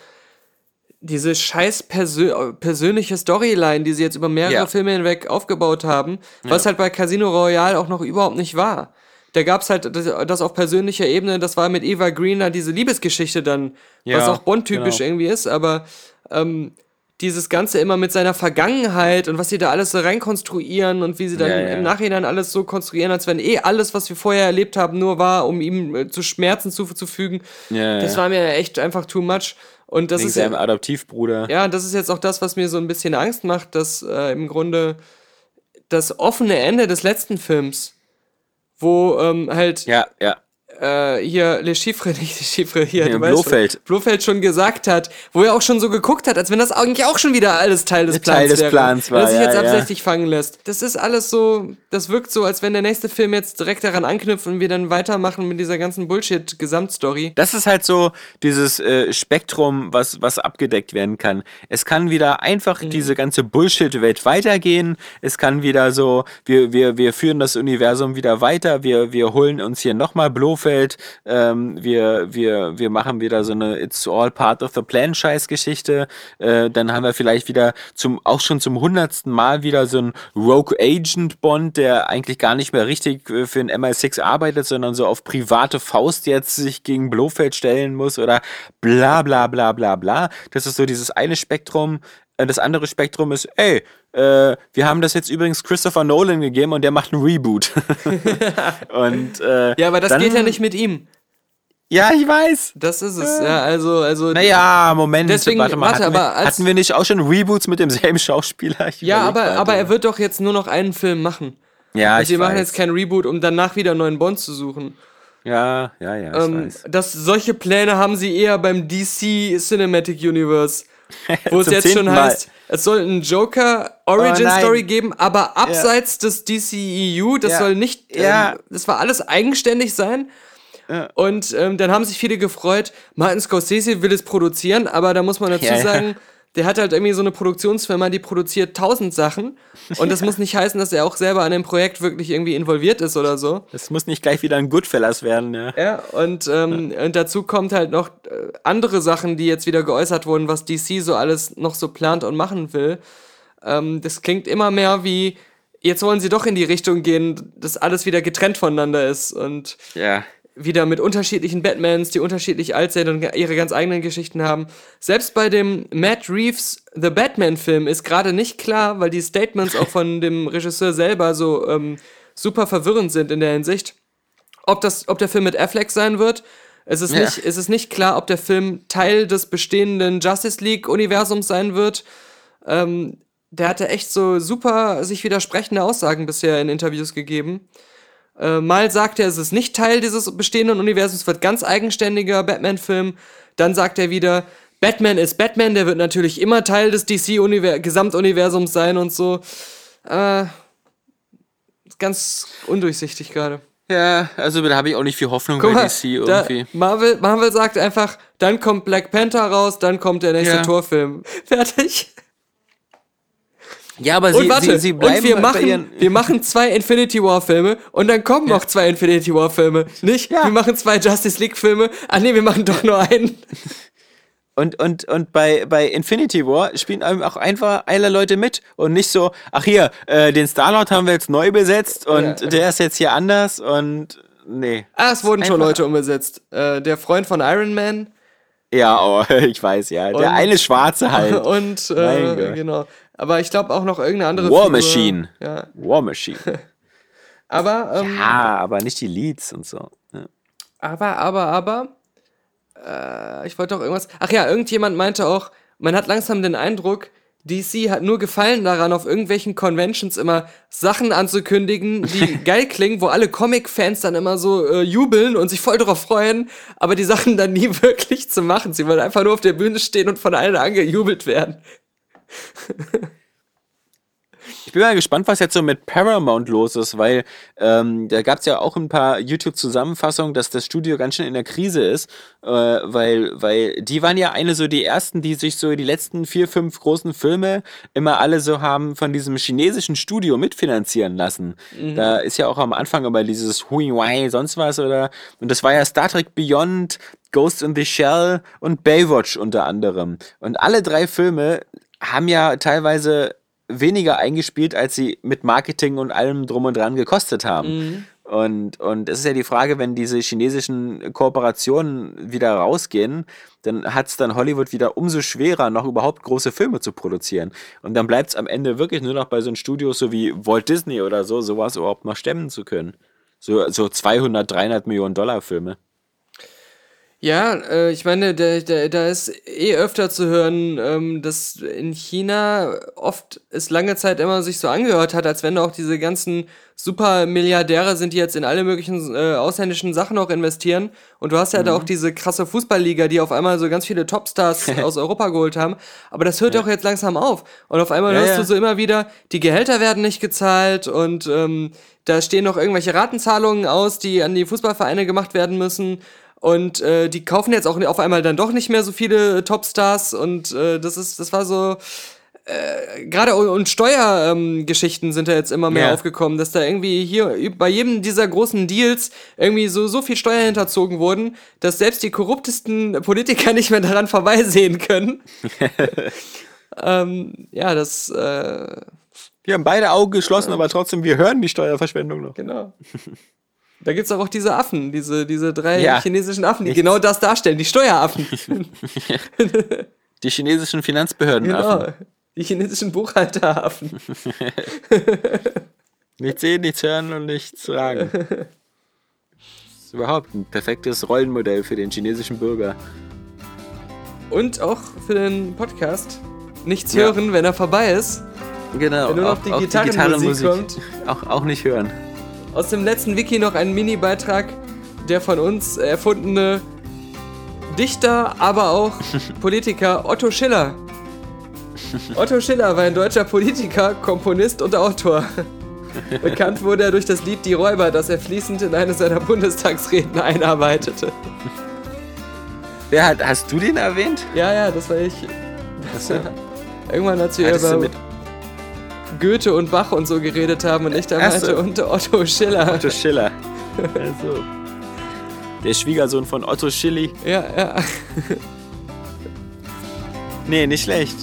diese scheiß persö persönliche Storyline, die sie jetzt über mehrere Ja. Filme hinweg aufgebaut haben, was halt bei Casino Royale auch noch überhaupt nicht war. Da gab's halt das, das auf persönlicher Ebene, das war mit Eva Greener diese Liebesgeschichte dann, was Ja, auch Bond-typisch genau. irgendwie ist, aber ähm, dieses Ganze immer mit seiner Vergangenheit und was sie da alles so reinkonstruieren und wie sie dann Ja, ja. im Nachhinein alles so konstruieren, als wenn eh alles, was wir vorher erlebt haben, nur war, um ihm äh, zu Schmerzen zuzufügen. Ja, Das ja. war mir echt einfach too much. Und das Wegen ist seinem ja, Adoptivbruder. ja, das ist jetzt auch das, was mir so ein bisschen Angst macht, dass äh, im Grunde das offene Ende des letzten Films, wo ähm, halt Ja, ja. Äh, hier Le Chiffre, nicht Le Chiffre, hier, Ja, du weißt schon, Blofeld. Blofeld schon gesagt hat, wo er auch schon so geguckt hat, als wenn das eigentlich auch schon wieder alles Teil des Plans Teil des. Plans war, Dass sich ja, jetzt ja. absichtlich fangen lässt. Das ist alles so, das wirkt so, als wenn der nächste Film jetzt direkt daran anknüpft und wir dann weitermachen mit dieser ganzen Bullshit-Gesamtstory. Das ist halt so dieses äh, Spektrum, was, was abgedeckt werden kann. Es kann wieder einfach Mhm. diese ganze Bullshit-Welt weitergehen. Es kann wieder so, wir, wir, wir führen das Universum wieder weiter. Wir, wir holen uns hier nochmal Blofeld. Ähm, wir, wir, wir machen wieder so eine It's all part of the plan Scheißgeschichte. Äh, dann haben wir vielleicht wieder zum, auch schon zum hundertsten Mal wieder so ein Rogue Agent Bond, der eigentlich gar nicht mehr richtig äh, für den MI6 arbeitet, sondern so auf private Faust jetzt sich gegen Blofeld stellen muss oder bla bla bla bla bla. Das ist so dieses eine Spektrum. Äh, Das andere Spektrum ist, ey, äh, wir haben das jetzt übrigens Christopher Nolan gegeben und der macht einen Reboot. und äh, Ja, aber das dann, geht ja nicht mit ihm. Ja, ich weiß. Das ist es. Ja, also, also. Naja, Moment, Deswegen, warte mal. warte, hatten, wir, aber als- hatten wir nicht auch schon Reboots mit demselben Schauspieler? Ich Ja, aber, grad, aber ja. er wird doch jetzt nur noch einen Film machen. Ja, Also ich wir machen weiß. jetzt kein Reboot, um danach wieder einen neuen Bond zu suchen. Ja, ja, ja, Ähm, weiß. das, solche Pläne haben sie eher beim DC Cinematic Universe. Wo es jetzt schon Mal. heißt, es soll einen Joker Origin Oh. Story geben, aber abseits des DCEU, das Ja. soll nicht, ähm, Ja. das war alles eigenständig sein. Und ähm, dann haben sich viele gefreut, Martin Scorsese will es produzieren, aber da muss man dazu Ja, ja. sagen, der hat halt irgendwie so eine Produktionsfirma, die produziert tausend Sachen. Und das muss nicht heißen, dass er auch selber an dem Projekt wirklich irgendwie involviert ist oder so. Das muss nicht gleich wieder ein Goodfellas werden, ja. Ja, und, ähm, und dazu kommt halt noch äh, andere Sachen, die jetzt wieder geäußert wurden, was DC so alles noch so plant und machen will. Ähm, das klingt immer mehr wie, jetzt wollen sie doch in die Richtung gehen, dass alles wieder getrennt voneinander ist und Ja. Wieder mit unterschiedlichen Batmans, die unterschiedlich alt sind und ihre ganz eigenen Geschichten haben. Selbst bei dem Matt Reeves The Batman-Film ist gerade nicht klar, weil die Statements auch von dem Regisseur selber so ähm, super verwirrend sind in der Hinsicht, ob, das, ob der Film mit Affleck sein wird. Es ist, Ja. nicht, es ist nicht klar, ob der Film Teil des bestehenden Justice League-Universums sein wird. Ähm, der hatte echt so super sich widersprechende Aussagen bisher in Interviews gegeben. Äh, mal sagt er, es ist nicht Teil dieses bestehenden Universums, es wird ganz eigenständiger Batman-Film. Dann sagt er wieder, Batman ist Batman, der wird natürlich immer Teil des DC-Gesamtuniversums sein und so. Äh, ganz undurchsichtig gerade. Ja, also da habe ich auch nicht viel Hoffnung Guck bei mal, DC da, irgendwie. Marvel, Marvel sagt einfach, dann kommt Black Panther raus, dann kommt der nächste Ja. Torfilm. Fertig. Ja, aber Und sie, warte, sie, sie bleiben und wir machen, wir machen zwei Infinity War Filme und dann kommen noch zwei Infinity War Filme. Nicht? Ja. Wir machen zwei Justice League Filme. Ah nee, wir machen doch nur einen. Und, und, und bei, bei Infinity War spielen auch einfach alle Leute mit und nicht so, ach hier, äh, den Star-Lord haben wir jetzt neu besetzt und Ja. der ist jetzt hier anders und nee. Ah, es wurden schon Leute umgesetzt. Äh, der Freund von Iron Man Ja, oh, ich weiß, ja. Und- Der eine Schwarze halt. und äh, genau. Aber ich glaube auch noch irgendeine andere War Figur. Machine. Ja. War Machine. Aber, ähm, Ah, aber nicht die Leads und so. Ja. aber, aber, aber, äh, ich wollte doch irgendwas. Ach ja, irgendjemand meinte auch, man hat langsam den Eindruck, DC hat nur Gefallen daran, auf irgendwelchen Conventions immer Sachen anzukündigen, die geil klingen, wo alle Comic-Fans dann immer so äh, jubeln und sich voll drauf freuen, aber die Sachen dann nie wirklich zu machen. Sie wollen einfach nur auf der Bühne stehen und von allen angejubelt werden. Ich bin mal gespannt, was jetzt so mit Paramount los ist, weil ähm, da gab es ja auch ein paar YouTube-Zusammenfassungen, dass das Studio ganz schön in der Krise ist, äh, weil, weil die waren ja eine so die ersten, die sich so die letzten vier, fünf großen Filme immer alle so haben von diesem chinesischen Studio mitfinanzieren lassen. Da ist ja auch am Anfang aber dieses Hui Wai, sonst was oder und das war ja Star Trek Beyond, Ghost in the Shell und Baywatch unter anderem. Und alle drei Filme haben ja teilweise weniger eingespielt, als sie mit Marketing und allem drum und dran gekostet haben. Und, und es ist ja die Frage, wenn diese chinesischen Kooperationen wieder rausgehen, dann hat es dann Hollywood wieder umso schwerer, noch überhaupt große Filme zu produzieren. Und dann bleibt es am Ende wirklich nur noch bei so einem Studio so wie Walt Disney oder so, sowas überhaupt noch stemmen zu können. So, so 200, 300 Millionen Dollar Filme. Ja, äh, ich meine, da, da, da ist eh öfter zu hören, ähm, dass in China oft es lange Zeit immer sich so angehört hat, als wenn auch diese ganzen Supermilliardäre sind, die jetzt in alle möglichen äh, ausländischen Sachen auch investieren. Und du hast ja da auch diese krasse Fußballliga, die auf einmal so ganz viele Topstars aus Europa geholt haben. Aber das hört doch jetzt langsam auf. Und auf einmal Ja, hörst ja. du so immer wieder, die Gehälter werden nicht gezahlt und ähm, da stehen noch irgendwelche Ratenzahlungen aus, die an die Fußballvereine gemacht werden müssen. Und äh, die kaufen jetzt auch auf einmal dann doch nicht mehr so viele Topstars und äh, das ist, das war so. Äh, Gerade und Steuergeschichten ähm, sind da jetzt immer mehr Ja. aufgekommen, dass da irgendwie hier bei jedem dieser großen Deals irgendwie so, so viel Steuern hinterzogen wurden, dass selbst die korruptesten Politiker nicht mehr daran vorbeisehen können. ähm, ja, das, äh, Wir haben beide Augen geschlossen, aber trotzdem, wir hören die Steuerverschwendung noch. Genau. Da gibt's auch diese Affen, diese, diese drei Ja. chinesischen Affen, die Nichts. genau das darstellen, die Steueraffen. Die chinesischen Finanzbehörden. genau. Die chinesischen Buchhalteraffen. Nichts sehen, nichts hören und nichts sagen. Das ist überhaupt ein perfektes Rollenmodell für den chinesischen Bürger. Und auch für den Podcast. Nichts Ja. hören, wenn er vorbei ist. Genau. Wenn nur noch die Gitarrenmusik kommt. Auch, auch nicht hören. Aus dem letzten Wiki noch ein Mini-Beitrag, der von uns erfundene Dichter, aber auch Politiker Otto Schiller. Otto Schiller war ein deutscher Politiker, Komponist und Autor. Bekannt wurde er durch das Lied Die Räuber, das er fließend in eine seiner Bundestagsreden einarbeitete. Wer hat, hast du den erwähnt? Ja, ja, das war ich. Achso. Irgendwann, Hattest du über Goethe und Bach und so geredet haben und ich da meinte, so. und Otto Schiller. Otto Schiller. Also. Der Schwiegersohn von Otto Schilly. Ja, ja. Nee, nicht schlecht.